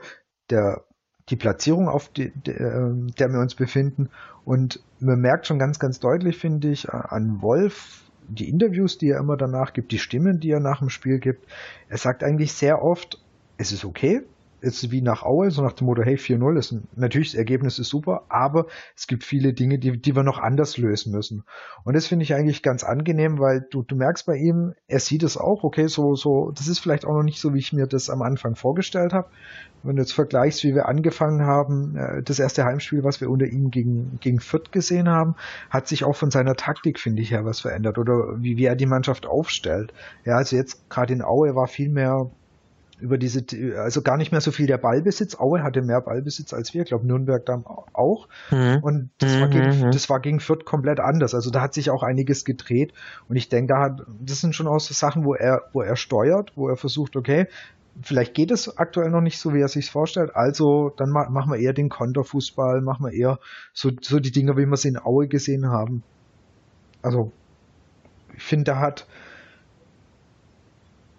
der, die Platzierung, auf die, der, ähm, der wir uns befinden. Und man merkt schon ganz, ganz deutlich, finde ich, an Wolf, die Interviews, die er immer danach gibt, die Stimmen, die er nach dem Spiel gibt. Er sagt eigentlich sehr oft, es ist okay, ist wie nach Aue, so nach dem Motto, hey, 4-0 ist ein, natürlich, das Ergebnis ist super, aber es gibt viele Dinge, die, die wir noch anders lösen müssen. Und das finde ich eigentlich ganz angenehm, weil du, du merkst bei ihm, er sieht es auch, okay, so, so, das ist vielleicht auch noch nicht so, wie ich mir das am Anfang vorgestellt habe. Wenn du jetzt vergleichst, wie wir angefangen haben, äh, das erste Heimspiel, was wir unter ihm gegen, gegen Fürth gesehen haben, hat sich auch von seiner Taktik, finde ich, her was verändert oder wie, wie er die Mannschaft aufstellt. Ja, also jetzt gerade in Aue war viel mehr über diese, also gar nicht mehr so viel der Ballbesitz. Aue hatte mehr Ballbesitz als wir, ich glaube Nürnberg dann auch. Mhm. Und das, mhm. war gegen, mhm. das war gegen Fürth komplett anders. Also da hat sich auch einiges gedreht. Und ich denke, da hat, das sind schon auch so Sachen, wo er, wo er steuert, wo er versucht, okay, vielleicht geht es aktuell noch nicht so, wie er sich vorstellt. Also dann ma machen wir eher den Konterfußball, machen wir eher so, so die Dinge, wie wir sie in Aue gesehen haben. Also ich finde, da hat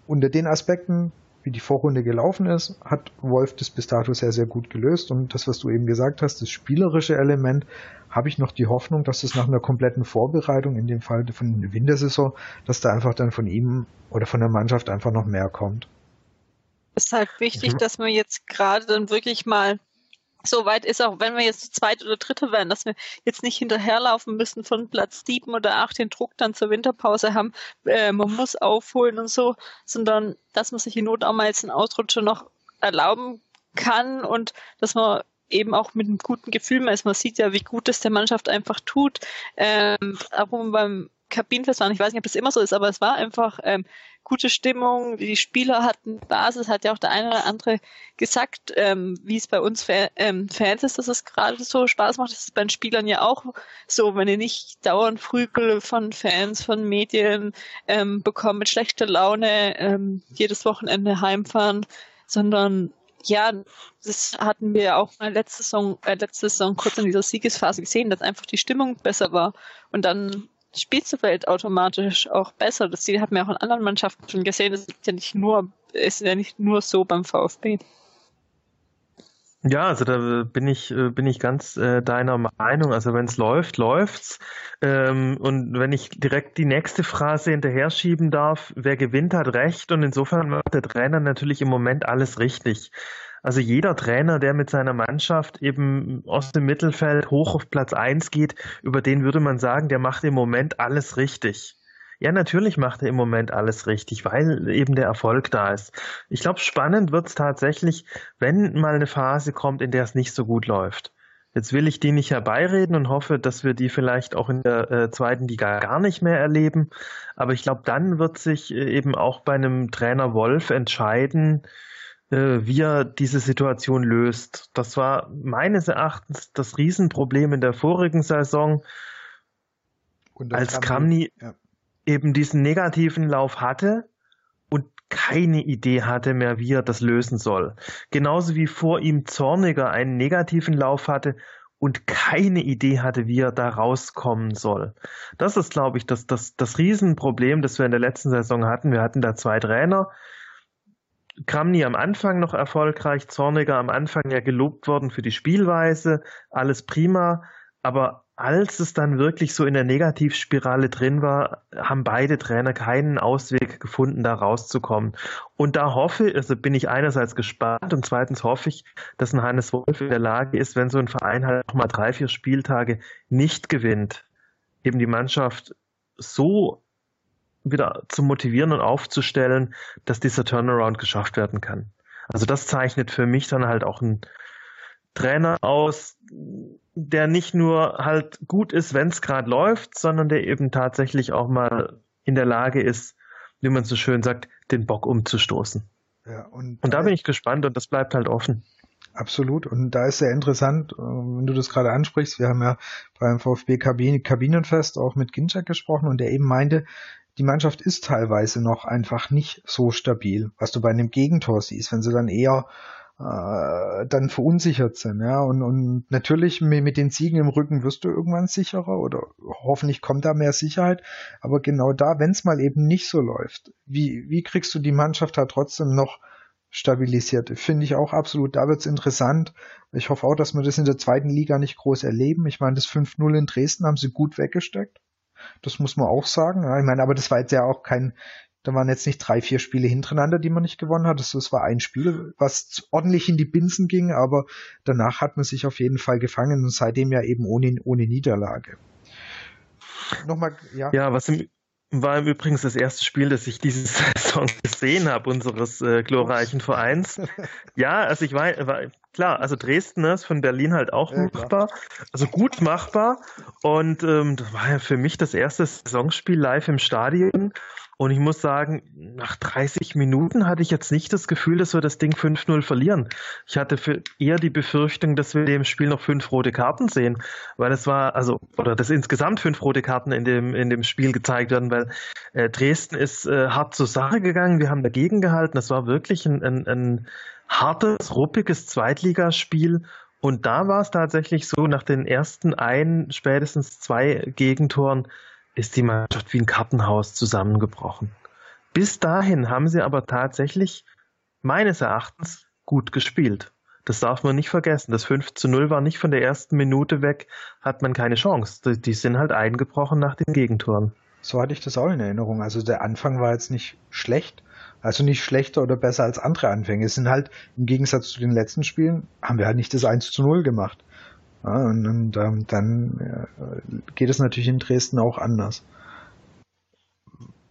unter den Aspekten wie die Vorrunde gelaufen ist, hat Wolf das bis dato sehr, sehr gut gelöst. Und das, was du eben gesagt hast, das spielerische Element, habe ich noch die Hoffnung, dass es nach einer kompletten Vorbereitung, in dem Fall von der Wintersaison, dass da einfach dann von ihm oder von der Mannschaft einfach noch mehr kommt. Es ist halt wichtig, mhm. dass man jetzt gerade dann wirklich mal so weit ist, auch wenn wir jetzt zweit oder dritte wären, dass wir jetzt nicht hinterherlaufen müssen von Platz sieben oder acht den Druck dann zur Winterpause haben, äh, man muss aufholen und so, sondern dass man sich in Not auch mal jetzt einen Ausrutscher noch erlauben kann und dass man eben auch mit einem guten Gefühl ist. Man sieht ja, wie gut es der Mannschaft einfach tut. Ähm, auch beim Kabinenfest waren, ich weiß nicht, ob das immer so ist, aber es war einfach ähm, gute Stimmung. Die Spieler hatten Basis, hat ja auch der eine oder andere gesagt, ähm, wie es bei uns Fa ähm, Fans ist, dass es gerade so Spaß macht. Das ist bei den Spielern ja auch so, wenn ihr nicht dauernd Frügel von Fans, von Medien ähm, bekommt mit schlechter Laune, ähm, jedes Wochenende heimfahren, sondern ja, das hatten wir auch letzte Saison, äh, letzte Saison kurz in dieser Siegesphase gesehen, dass einfach die Stimmung besser war. Und dann vielleicht automatisch auch besser. Das haben wir auch in anderen Mannschaften schon gesehen. Das ist ja nicht nur, ist ja nicht nur so beim VfB. Ja, also da bin ich äh, bin ich ganz äh, deiner Meinung. Also wenn es läuft, läuft's. Ähm, und wenn ich direkt die nächste Phrase hinterher schieben darf, wer gewinnt, hat recht. Und insofern macht der Trainer natürlich im Moment alles richtig. Also jeder Trainer, der mit seiner Mannschaft eben aus dem Mittelfeld hoch auf Platz eins geht, über den würde man sagen, der macht im Moment alles richtig. Ja, natürlich macht er im Moment alles richtig, weil eben der Erfolg da ist. Ich glaube, spannend wird es tatsächlich, wenn mal eine Phase kommt, in der es nicht so gut läuft. Jetzt will ich die nicht herbeireden und hoffe, dass wir die vielleicht auch in der äh, zweiten Liga gar nicht mehr erleben. Aber ich glaube, dann wird sich äh, eben auch bei einem Trainer Wolf entscheiden, wie er diese Situation löst. Das war meines Erachtens das Riesenproblem in der vorigen Saison, als Kramny ja. eben diesen negativen Lauf hatte und keine Idee hatte mehr, wie er das lösen soll. Genauso wie vor ihm Zorniger einen negativen Lauf hatte und keine Idee hatte, wie er da rauskommen soll. Das ist, glaube ich, das, das, das Riesenproblem, das wir in der letzten Saison hatten. Wir hatten da zwei Trainer, Kramny am Anfang noch erfolgreich, Zorniger am Anfang ja gelobt worden für die Spielweise, alles prima, aber als es dann wirklich so in der Negativspirale drin war, haben beide Trainer keinen Ausweg gefunden, da rauszukommen. Und da hoffe, also bin ich einerseits gespannt und zweitens hoffe ich, dass ein Hannes Wolf in der Lage ist, wenn so ein Verein halt noch mal drei, vier Spieltage nicht gewinnt, eben die Mannschaft so wieder zu motivieren und aufzustellen, dass dieser Turnaround geschafft werden kann. Also das zeichnet für mich dann halt auch ein Trainer aus, der nicht nur halt gut ist, wenn es gerade läuft, sondern der eben tatsächlich auch mal in der Lage ist, wie man so schön sagt, den Bock umzustoßen. Ja, und, und da bin ich gespannt und das bleibt halt offen. Absolut. Und da ist sehr interessant, äh, wenn du das gerade ansprichst. Wir haben ja beim VfB Kabinenfest auch mit Ginczak gesprochen und der eben meinte, die Mannschaft ist teilweise noch einfach nicht so stabil, was du bei einem Gegentor siehst, wenn sie dann eher äh, dann verunsichert sind, ja, und, und natürlich mit, den Siegen im Rücken wirst du irgendwann sicherer oder hoffentlich kommt da mehr Sicherheit, aber genau da, wenn es mal eben nicht so läuft, wie, wie kriegst du die Mannschaft halt trotzdem noch stabilisiert. Finde ich auch absolut, da wird's interessant. Ich hoffe auch, dass wir das in der zweiten Liga nicht groß erleben. Ich meine, das 5-0 in Dresden haben sie gut weggesteckt. Das muss man auch sagen. Ja, ich meine, aber das war jetzt ja auch kein, da waren jetzt nicht drei, vier Spiele hintereinander, die man nicht gewonnen hat. Das, war ein Spiel, was ordentlich in die Binsen ging, aber danach hat man sich auf jeden Fall gefangen und seitdem ja eben ohne, ohne Niederlage. Nochmal, ja. Ja, was im, war im Übrigen das erste Spiel, das ich diese Saison gesehen habe, unseres äh, glorreichen Vereins. Ja, also ich war, war klar, also Dresden ne, ist von Berlin halt auch ja, machbar, also gut machbar. Und ähm, das war ja für mich das erste Saisonspiel live im Stadion. Und ich muss sagen, nach 30 Minuten hatte ich jetzt nicht das Gefühl, dass wir das Ding 5-0 verlieren. Ich hatte eher die Befürchtung, dass wir dem Spiel noch fünf rote Karten sehen, weil es war, also, oder dass insgesamt fünf rote Karten in dem, in dem Spiel gezeigt werden, weil äh, Dresden ist äh, hart zur Sache gegangen, wir haben dagegen gehalten. Das war wirklich ein, ein, ein hartes, ruppiges Zweitligaspiel. Und da war es tatsächlich so, nach den ersten ein, spätestens zwei Gegentoren, ist die Mannschaft wie ein Kartenhaus zusammengebrochen. Bis dahin haben sie aber tatsächlich meines Erachtens gut gespielt. Das darf man nicht vergessen. Das 5 zu 0 war nicht von der ersten Minute weg, hat man keine Chance. Die sind halt eingebrochen nach den Gegentoren. So hatte ich das auch in Erinnerung. Also der Anfang war jetzt nicht schlecht, Also nicht schlechter oder besser als andere Anfänge. Es sind halt, im Gegensatz zu den letzten Spielen, haben wir halt nicht das 1 zu 0 gemacht. Ja, und, und ähm, dann äh, geht es natürlich in Dresden auch anders.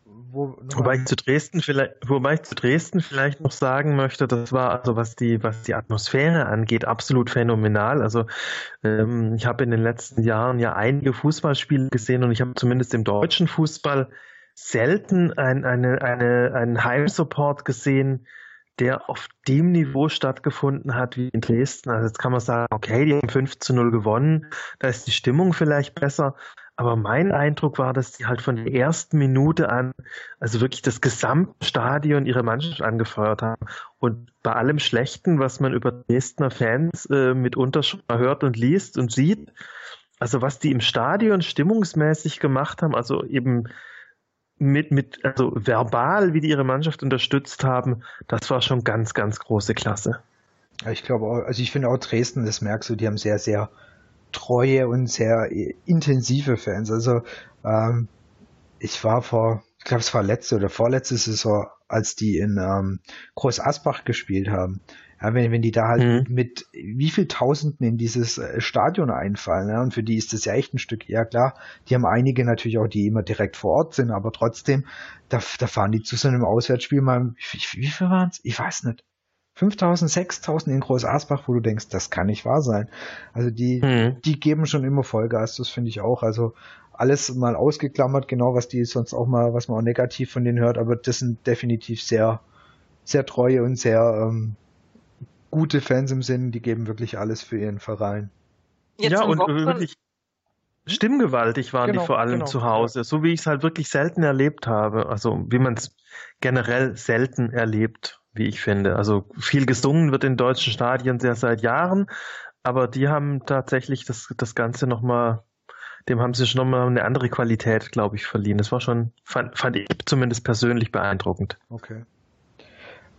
Wo, wobei ich zu Dresden vielleicht, wobei ich zu Dresden vielleicht noch sagen möchte, das war also was die was die Atmosphäre angeht absolut phänomenal. Also ähm, ich habe in den letzten Jahren ja einige Fußballspiele gesehen und ich habe zumindest im deutschen Fußball selten ein, eine, eine, einen Heimsupport gesehen, der auf dem Niveau stattgefunden hat wie in Dresden. Also jetzt kann man sagen, okay, die haben 5 zu 0 gewonnen, da ist die Stimmung vielleicht besser. Aber mein Eindruck war, dass die halt von der ersten Minute an, also wirklich das gesamte Stadion ihre Mannschaft angefeuert haben. Und bei allem Schlechten, was man über Dresdner Fans äh, mitunter schon hört und liest und sieht, also was die im Stadion stimmungsmäßig gemacht haben, also eben mit, mit, also verbal, wie die ihre Mannschaft unterstützt haben, das war schon ganz, ganz große Klasse. Ich glaube also ich finde auch Dresden, das merkst du, die haben sehr, sehr treue und sehr intensive Fans. Also ähm, ich war vor, ich glaube es war letzte oder vorletzte Saison, als die in ähm, Groß Asbach gespielt haben. Ja, wenn, wenn die da halt mhm. mit wie viel Tausenden in dieses äh, Stadion einfallen, ja, und für die ist das ja echt ein Stück, ja klar, die haben einige natürlich auch, die immer direkt vor Ort sind, aber trotzdem, da, da fahren die zu so einem Auswärtsspiel mal, wie, wie viel waren es? Ich weiß nicht. 5000, 6000 in Groß Asbach, wo du denkst, das kann nicht wahr sein. Also die, mhm. die geben schon immer Vollgas, das finde ich auch. Also alles mal ausgeklammert, genau was die sonst auch mal, was man auch negativ von denen hört, aber das sind definitiv sehr, sehr treue und sehr ähm, gute Fans im Sinn, die geben wirklich alles für ihren Verein. Jetzt ja, und wirklich stimmgewaltig waren genau, die vor allem genau, zu Hause, so wie ich es halt wirklich selten erlebt habe. Also wie man es generell selten erlebt, wie ich finde. Also viel gesungen wird in deutschen Stadien sehr seit Jahren, aber die haben tatsächlich das, das Ganze nochmal, dem haben sie schon nochmal eine andere Qualität, glaube ich, verliehen. Das war schon, fand, fand ich zumindest persönlich beeindruckend. Okay.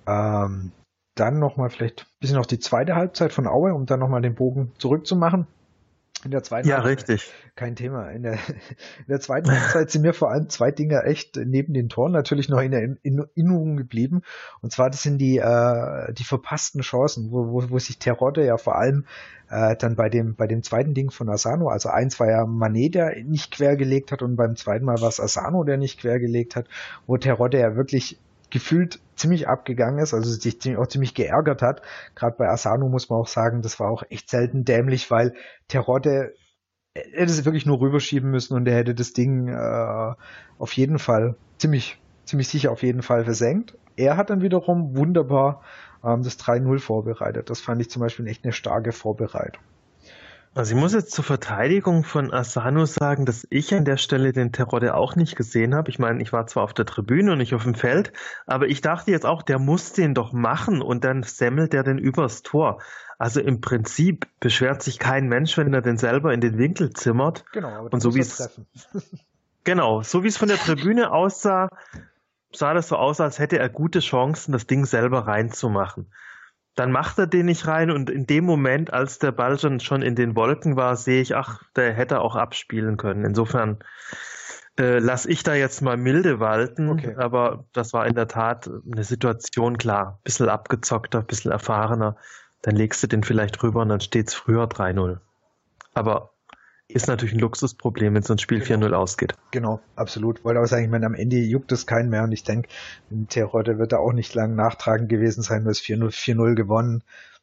Ähm, dann nochmal vielleicht ein bisschen auf die zweite Halbzeit von Aue, um dann nochmal den Bogen zurückzumachen. In der zweiten ja, richtig. Kein Thema. In der, in der zweiten Halbzeit sind mir vor allem zwei Dinge echt neben den Toren natürlich noch in der Erinnerung geblieben. Und zwar, das sind die, äh, die verpassten Chancen, wo, wo, wo sich Terodde ja vor allem äh, dann bei dem, bei dem zweiten Ding von Asano, also eins war ja Manet, der nicht quergelegt hat und beim zweiten Mal war es Asano, der nicht quergelegt hat, wo Terodde ja wirklich gefühlt ziemlich abgegangen ist, also sich auch ziemlich geärgert hat. Gerade bei Asano muss man auch sagen, das war auch echt selten dämlich, weil Terodde hätte es wirklich nur rüberschieben müssen und er hätte das Ding äh, auf jeden Fall ziemlich, ziemlich sicher auf jeden Fall versenkt. Er hat dann wiederum wunderbar ähm, das 3-0 vorbereitet. Das fand ich zum Beispiel echt eine starke Vorbereitung. Also ich muss jetzt zur Verteidigung von Asano sagen, dass ich an der Stelle den Terodde auch nicht gesehen habe. Ich meine, ich war zwar auf der Tribüne und nicht auf dem Feld, aber ich dachte jetzt auch, der muss den doch machen und dann semmelt der den übers Tor. Also im Prinzip beschwert sich kein Mensch, wenn er den selber in den Winkel zimmert. Genau, aber und so wie es genau, so wie es von der Tribüne aussah, sah das so aus, als hätte er gute Chancen, das Ding selber reinzumachen dann macht er den nicht rein und in dem Moment, als der Ball schon, schon in den Wolken war, sehe ich, ach, der hätte auch abspielen können. Insofern äh, lasse ich da jetzt mal milde walten, okay. aber das war in der Tat eine Situation, klar, bisschen abgezockter, bisschen erfahrener, dann legst du den vielleicht rüber und dann steht's früher 3-0. Aber ist natürlich ein Luxusproblem, wenn so ein Spiel genau. 4-0 ausgeht. Genau, absolut. Wollte auch sagen, ich meine, am Ende juckt es keinen mehr und ich denke, Terodde wird da auch nicht lang nachtragend gewesen sein, nur ist 4-0 gewonnen.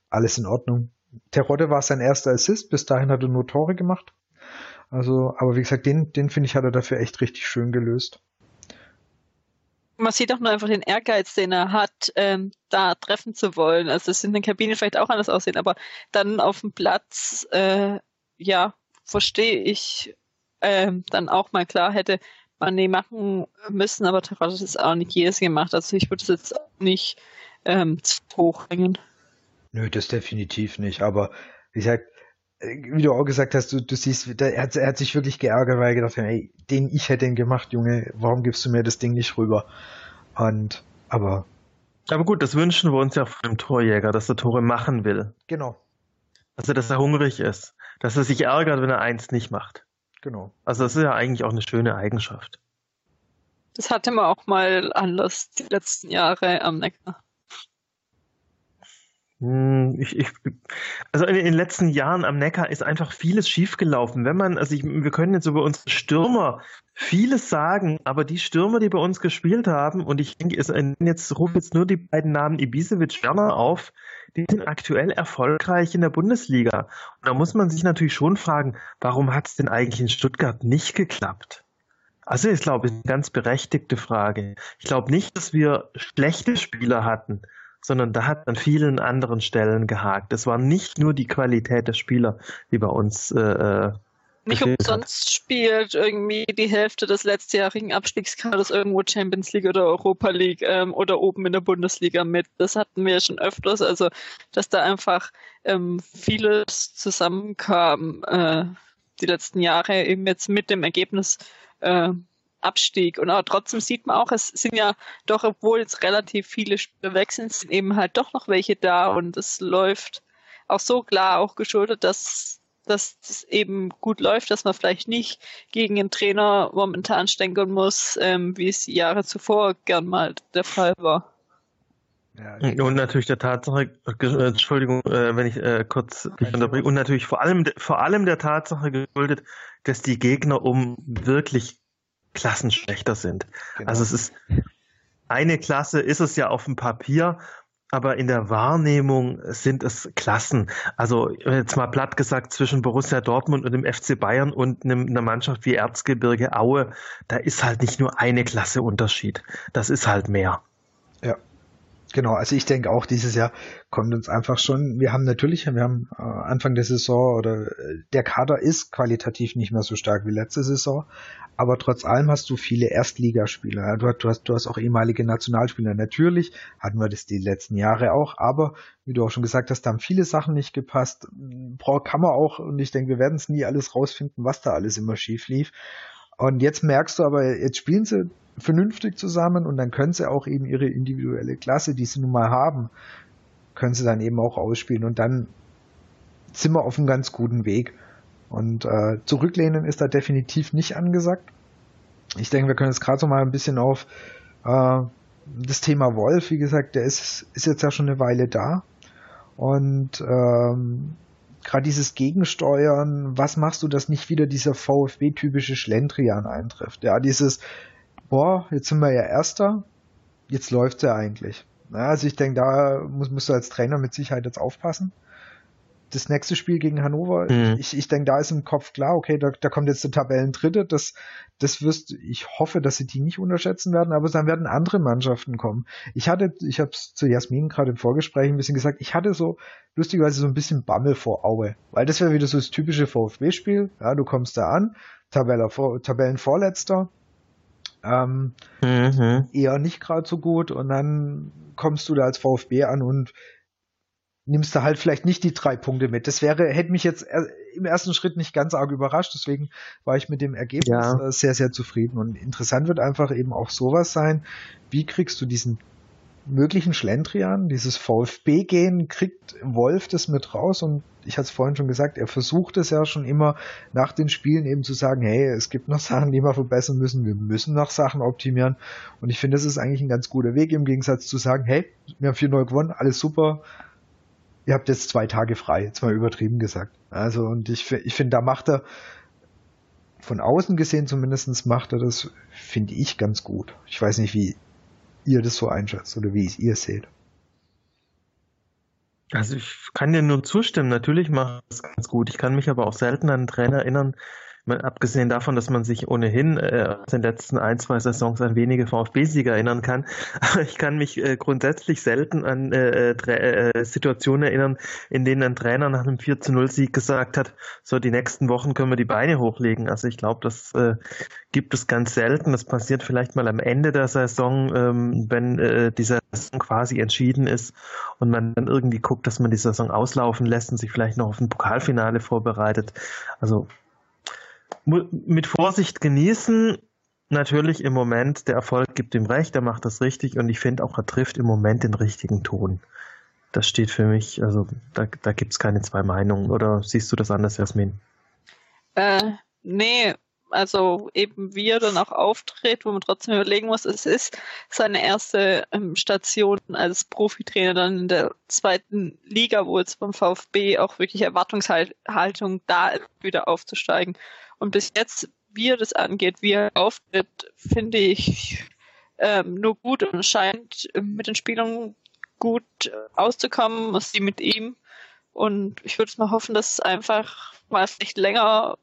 Alles in Ordnung. Terodde war sein erster Assist, bis dahin hat er nur Tore gemacht. Also, aber wie gesagt, den, den finde ich, hat er dafür echt richtig schön gelöst. Man sieht auch nur einfach den Ehrgeiz, den er hat, ähm, da treffen zu wollen. Also das in der Kabine vielleicht auch anders aussehen, aber dann auf dem Platz, äh, ja, verstehe ich ähm, dann auch mal klar hätte man nee machen müssen, aber Terrasse hat es auch nicht jedes gemacht. Also ich würde es jetzt nicht ähm, zu hoch bringen. Nö, das definitiv nicht. Aber wie gesagt, äh, wie du auch gesagt hast, du, du siehst, er hat, er hat sich wirklich geärgert, weil er gedacht hat, ey, den ich hätte ihn gemacht, Junge, warum gibst du mir das Ding nicht rüber? Und, aber. Aber gut, das wünschen wir uns ja von dem Torjäger, dass er Tore machen will. Genau. Also, dass er hungrig ist dass er sich ärgert, wenn er eins nicht macht. Genau. Also das ist ja eigentlich auch eine schöne Eigenschaft. Das hatte man auch mal anders die letzten Jahre am Neckar. Hm, ich, ich, also in den letzten Jahren am Neckar ist einfach vieles schiefgelaufen. Wenn man, also ich, wir können jetzt über unsere Stürmer vieles sagen, aber die Stürmer, die bei uns gespielt haben, und ich denke, jetzt rufe jetzt nur die beiden Namen Ibisevic Werner auf, die sind aktuell erfolgreich in der Bundesliga. Und da muss man sich natürlich schon fragen, warum hat es denn eigentlich in Stuttgart nicht geklappt? Also ich glaube, ist eine ganz berechtigte Frage. Ich glaube nicht, dass wir schlechte Spieler hatten sondern da hat an vielen anderen Stellen gehakt. Es war nicht nur die Qualität der Spieler, die bei uns äh, äh nicht umsonst hat. spielt irgendwie die Hälfte des letztjährigen Abstiegskaders irgendwo Champions League oder Europa League ähm, oder oben in der Bundesliga mit. Das hatten wir schon öfters, also dass da einfach ähm, vieles zusammenkam äh, die letzten Jahre eben jetzt mit dem Ergebnis äh, Abstieg. Und aber trotzdem sieht man auch, es sind ja doch, obwohl jetzt relativ viele Spieler weg sind, sind eben halt doch noch welche da und es läuft auch so klar auch geschuldet, dass dass es eben gut läuft, dass man vielleicht nicht gegen einen Trainer momentan stänkern muss, ähm, wie es die Jahre zuvor gern mal der Fall war. Ja, und natürlich der Tatsache, äh, Entschuldigung, äh, wenn ich äh, kurz unterbreche, und natürlich vor allem, vor allem der Tatsache geschuldet, dass die Gegner um wirklich Klassen schlechter sind. Genau. Also es ist eine Klasse ist es ja auf dem Papier, aber in der Wahrnehmung sind es Klassen. Also jetzt mal platt gesagt zwischen Borussia Dortmund und dem FC Bayern und einer Mannschaft wie Erzgebirge Aue, da ist halt nicht nur eine Klasse Unterschied. Das ist halt mehr. Ja. Genau, also ich denke auch dieses Jahr kommt uns einfach schon, wir haben natürlich, wir haben äh, Anfang der Saison oder äh, der Kader ist qualitativ nicht mehr so stark wie letzte Saison, aber trotz allem hast du viele Erstligaspieler. Du, du, hast, du hast auch ehemalige Nationalspieler. Natürlich hatten wir das die letzten Jahre auch, aber wie du auch schon gesagt hast, da haben viele Sachen nicht gepasst. Kann man auch, und ich denke, wir werden es nie alles rausfinden, was da alles immer schief lief. Und jetzt merkst du aber, jetzt spielen sie vernünftig zusammen und dann können sie auch eben ihre individuelle Klasse, die sie nun mal haben, können sie dann eben auch ausspielen und dann sind wir auf einem ganz guten Weg. Und äh, zurücklehnen ist da definitiv nicht angesagt. Ich denke, wir können jetzt gerade so mal ein bisschen auf äh, das Thema Wolf, wie gesagt, der ist, ist jetzt ja schon eine Weile da. Und ähm, gerade dieses Gegensteuern, was machst du, dass nicht wieder dieser VfB-typische Schlendrian eintrifft? Ja, dieses, boah, jetzt sind wir ja Erster, jetzt läuft's ja eigentlich. Also ich denke, da musst, musst du als Trainer mit Sicherheit jetzt aufpassen das nächste Spiel gegen Hannover, mhm. ich, ich denke, da ist im Kopf klar, okay, da, da kommt jetzt der Tabellendritte, das, das wirst, ich hoffe, dass sie die nicht unterschätzen werden, aber dann werden andere Mannschaften kommen. Ich hatte, ich habe es zu Jasmin gerade im Vorgespräch ein bisschen gesagt, ich hatte so lustigerweise so ein bisschen Bammel vor Aue, weil das wäre wieder so das typische VfB-Spiel, ja, du kommst da an, Tabelle, Tabellenvorletzter, ähm, mhm. eher nicht gerade so gut und dann kommst du da als VfB an und nimmst du halt vielleicht nicht die drei Punkte mit. Das wäre, hätte mich jetzt im ersten Schritt nicht ganz arg überrascht, deswegen war ich mit dem Ergebnis ja. Äh, sehr, sehr zufrieden. Und interessant wird einfach eben auch sowas sein, wie kriegst du diesen möglichen Schlendrian, dieses VfB-Gehen, kriegt Wolf das mit raus und ich hatte es vorhin schon gesagt, er versucht es ja schon immer nach den Spielen eben zu sagen, hey, es gibt noch Sachen, die wir verbessern müssen, wir müssen noch Sachen optimieren und ich finde, das ist eigentlich ein ganz guter Weg im Gegensatz zu sagen, hey, wir haben 4-0 gewonnen, alles super, ihr habt jetzt zwei Tage frei, jetzt mal übertrieben gesagt. Also, und ich, ich finde, da macht er, von außen gesehen zumindestens macht er das, finde ich, ganz gut. Ich weiß nicht, wie ihr das so einschätzt oder wie ihr es seht. Also ich kann dir nur zustimmen, natürlich macht es ganz gut. Ich kann mich aber auch selten an einen Trainer erinnern, Mal abgesehen davon, dass man sich ohnehin äh, aus den letzten ein, zwei Saisons an wenige VfB-Sieger erinnern kann. Aber ich kann mich äh, grundsätzlich selten an äh, äh, Situationen erinnern, in denen ein Trainer nach einem 4 zu 0 Sieg gesagt hat, so die nächsten Wochen können wir die Beine hochlegen. Also ich glaube, das äh, gibt es ganz selten. Das passiert vielleicht mal am Ende der Saison, ähm, wenn äh, die Saison quasi entschieden ist und man dann irgendwie guckt, dass man die Saison auslaufen lässt und sich vielleicht noch auf ein Pokalfinale vorbereitet. Also mit Vorsicht genießen. Natürlich im Moment, der Erfolg gibt ihm recht, er macht das richtig und ich finde auch, er trifft im Moment den richtigen Ton. Das steht für mich, also da, da gibt es keine zwei Meinungen. Oder siehst du das anders, Jasmin? Äh, nee, also eben wie er dann auch auftritt, wo man trotzdem überlegen muss, es ist seine erste ähm, Station als Profitrainer dann in der zweiten Liga, wo jetzt beim VfB auch wirklich Erwartungshaltung da ist, wieder aufzusteigen. Und bis jetzt, wie er das angeht, wie er auftritt, finde ich ähm, nur gut und scheint mit den Spielern gut auszukommen, sie mit ihm. Und ich würde mal hoffen, dass es einfach mal vielleicht länger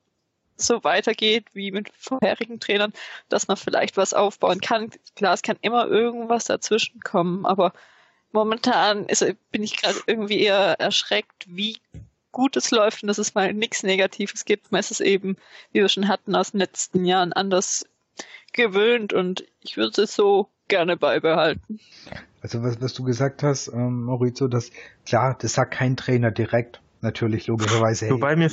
so weitergeht wie mit vorherigen Trainern, dass man vielleicht was aufbauen kann. Klar, es kann immer irgendwas dazwischen kommen, aber momentan ist, bin ich gerade irgendwie eher erschreckt, wie gut es läuft und dass es mal nichts Negatives gibt. Man ist es eben, wie wir schon hatten, aus den letzten Jahren anders gewöhnt und ich würde es so gerne beibehalten. Also was, was du gesagt hast, ähm, Maurizio, das klar, das sagt kein Trainer direkt natürlich logischerweise. Hey, Wobei mir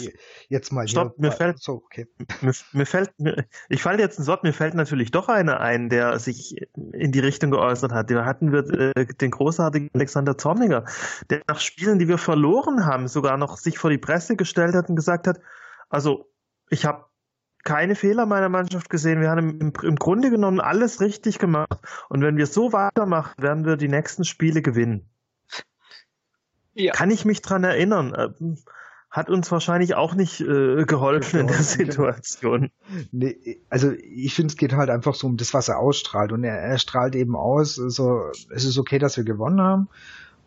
jetzt mal stopp, hier, mir fällt so okay. Mir, mir fällt mir, ich falle jetzt ein Wort, mir fällt natürlich doch einer ein, der sich in die Richtung geäußert hat. Da hatten wir äh, den großartigen Alexander Zorniger, der nach Spielen, die wir verloren haben, sogar noch sich vor die Presse gestellt hat und gesagt hat, also ich habe keine Fehler meiner Mannschaft gesehen. Wir haben im, im Grunde genommen alles richtig gemacht. Und wenn wir so weitermachen, werden wir die nächsten Spiele gewinnen. Ja. Kann ich mich dran erinnern. Äh, hat uns wahrscheinlich auch nicht äh, geholfen in der Situation. Nee, also ich finde, es geht halt einfach so um das, was er ausstrahlt. Und er, er strahlt eben aus, also es ist okay, dass wir gewonnen haben.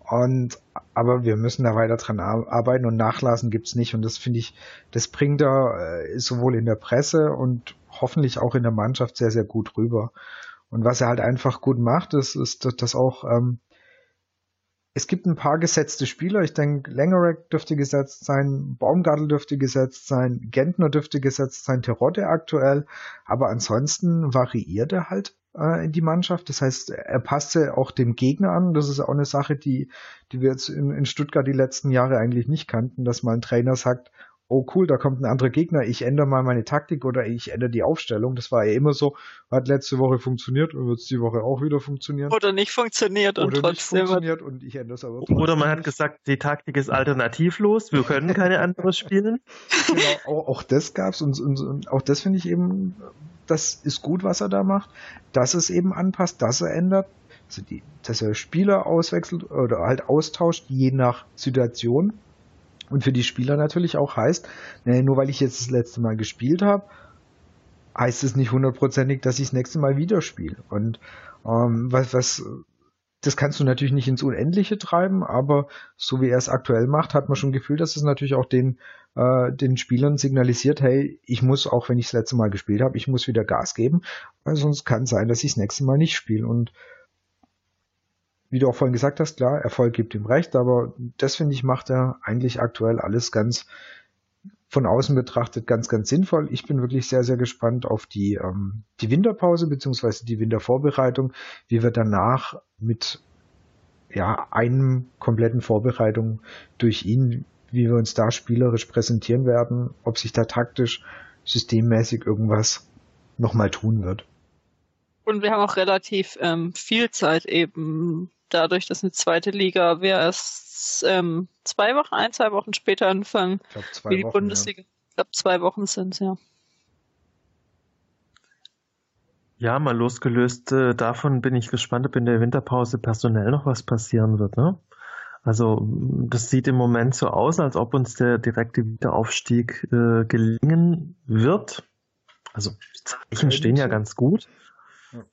Und aber wir müssen da weiter dran arbeiten und nachlassen gibt's nicht. Und das finde ich, das bringt er äh, sowohl in der Presse und hoffentlich auch in der Mannschaft sehr, sehr gut rüber. Und was er halt einfach gut macht, ist, ist dass auch ähm, es gibt ein paar gesetzte Spieler. Ich denke, Langerack dürfte gesetzt sein, Baumgartel dürfte gesetzt sein, Gentner dürfte gesetzt sein, Terodde aktuell. Aber ansonsten variiert er halt äh, in die Mannschaft. Das heißt, er passte auch dem Gegner an. Das ist auch eine Sache, die, die wir jetzt in, in Stuttgart die letzten Jahre eigentlich nicht kannten, dass mal ein Trainer sagt, oh cool, da kommt ein anderer Gegner, ich ändere mal meine Taktik oder ich ändere die Aufstellung. Das war ja immer so, hat letzte Woche funktioniert und wird es die Woche auch wieder funktionieren. Oder nicht funktioniert und oder trotzdem. Nicht funktioniert und ich ändere es aber trotzdem. Oder man hat gesagt, die Taktik ist alternativlos, wir können keine andere spielen. Genau, auch, auch das gab's und, und, und auch das finde ich eben, das ist gut, was er da macht, dass es eben anpasst, dass er ändert, also die, dass er Spieler auswechselt oder halt austauscht, je nach Situation und für die Spieler natürlich auch heißt, nee, nur weil ich jetzt das letzte Mal gespielt habe, heißt es nicht hundertprozentig, dass ich das nächste Mal wieder spiele. Und ähm, was, was, das kannst du natürlich nicht ins Unendliche treiben, aber so wie er es aktuell macht, hat man schon Gefühl, dass es natürlich auch den, äh, den Spielern signalisiert, hey, ich muss, auch wenn ich das letzte Mal gespielt habe, ich muss wieder Gas geben, weil sonst kann es sein, dass ich das nächste Mal nicht spiele. Und wie du auch vorhin gesagt hast, klar, Erfolg gibt ihm recht, aber das finde ich macht er eigentlich aktuell alles ganz von außen betrachtet ganz, ganz sinnvoll. Ich bin wirklich sehr, sehr gespannt auf die, ähm, die Winterpause beziehungsweise die Wintervorbereitung, wie wir danach mit ja, einem kompletten Vorbereitung durch ihn, wie wir uns da spielerisch präsentieren werden, ob sich da taktisch, systemmäßig irgendwas nochmal tun wird. Und wir haben auch relativ ähm, viel Zeit eben dadurch, dass eine zweite Liga wir erst ähm, zwei Wochen, ein, zwei Wochen später anfangen, ich glaub, zwei wie die Wochen, Bundesliga. Ja. Ich glaube, zwei Wochen sind es, ja. Ja, mal losgelöst äh, davon bin ich gespannt, ob in der Winterpause personell noch was passieren wird. Ne? Also das sieht im Moment so aus, als ob uns der direkte Wiederaufstieg äh, gelingen wird. Also Zeichen stehen ja ganz gut.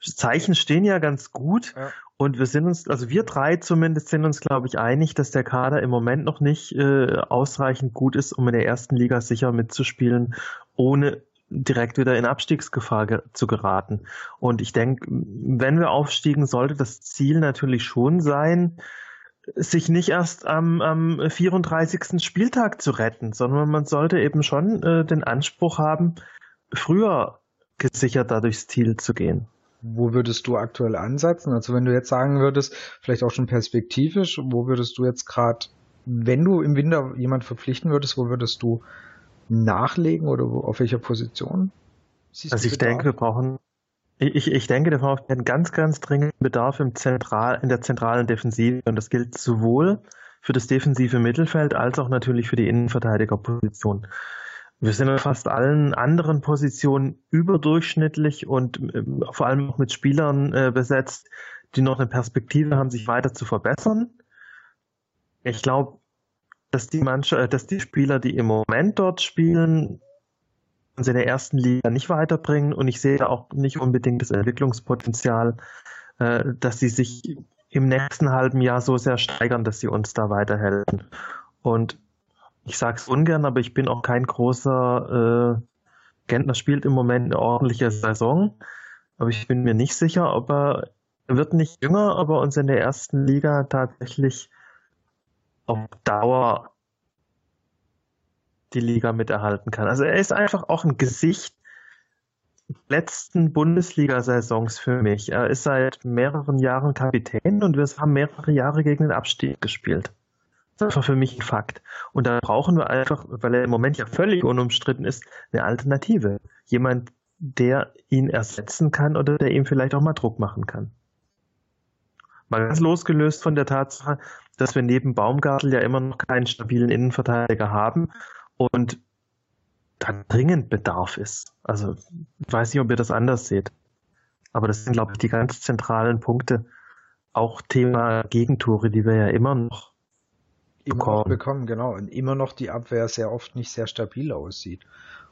Zeichen stehen ja ganz gut. Ja. Und wir sind uns, also wir drei zumindest sind uns, glaube ich, einig, dass der Kader im Moment noch nicht äh, ausreichend gut ist, um in der ersten Liga sicher mitzuspielen, ohne direkt wieder in Abstiegsgefahr ge zu geraten. Und ich denke, wenn wir aufstiegen, sollte das Ziel natürlich schon sein, sich nicht erst am, am 34. Spieltag zu retten, sondern man sollte eben schon äh, den Anspruch haben, früher gesichert da durchs Ziel zu gehen wo würdest du aktuell ansetzen? Also wenn du jetzt sagen würdest, vielleicht auch schon perspektivisch, wo würdest du jetzt gerade, wenn du im Winter jemand verpflichten würdest, wo würdest du nachlegen oder wo, auf welcher Position? Siehst also ich denke, wir brauchen, ich, ich denke, der VfB hat einen ganz, ganz dringenden Bedarf im Zentral, in der zentralen Defensive und das gilt sowohl für das defensive Mittelfeld als auch natürlich für die Innenverteidigerposition Wir sind in fast allen anderen Positionen überdurchschnittlich und äh, vor allem auch mit Spielern äh, besetzt, die noch eine Perspektive haben, sich weiter zu verbessern. Ich glaube, dass die manche, äh, dass die Spieler, die im Moment dort spielen, uns in der ersten Liga nicht weiterbringen und ich sehe da auch nicht unbedingt das Entwicklungspotenzial, äh, dass sie sich im nächsten halben Jahr so sehr steigern, dass sie uns da weiterhelfen. Und ich sage es ungern, aber ich bin auch kein großer äh, Gentner spielt im Moment eine ordentliche Saison, aber ich bin mir nicht sicher, ob er, er wird nicht jünger, aber uns in der ersten Liga tatsächlich auf Dauer die Liga miterhalten kann. Also er ist einfach auch ein Gesicht letzten Bundesliga-Saisons für mich. Er ist seit mehreren Jahren Kapitän und wir haben mehrere Jahre gegen den Abstieg gespielt. Das ist einfach für mich ein Fakt. Und da brauchen wir einfach, weil er im Moment ja völlig unumstritten ist, eine Alternative. Jemand, der ihn ersetzen kann oder der ihm vielleicht auch mal Druck machen kann. Mal ganz losgelöst von der Tatsache, dass wir neben Baumgartel ja immer noch keinen stabilen Innenverteidiger haben und da dringend Bedarf ist. Also ich weiß nicht, ob ihr das anders seht. Aber das sind, glaube ich, die ganz zentralen Punkte. Auch Thema Gegentore, die wir ja immer noch bekommen. Noch bekommen, genau. Und immer noch die Abwehr sehr oft nicht sehr stabil aussieht.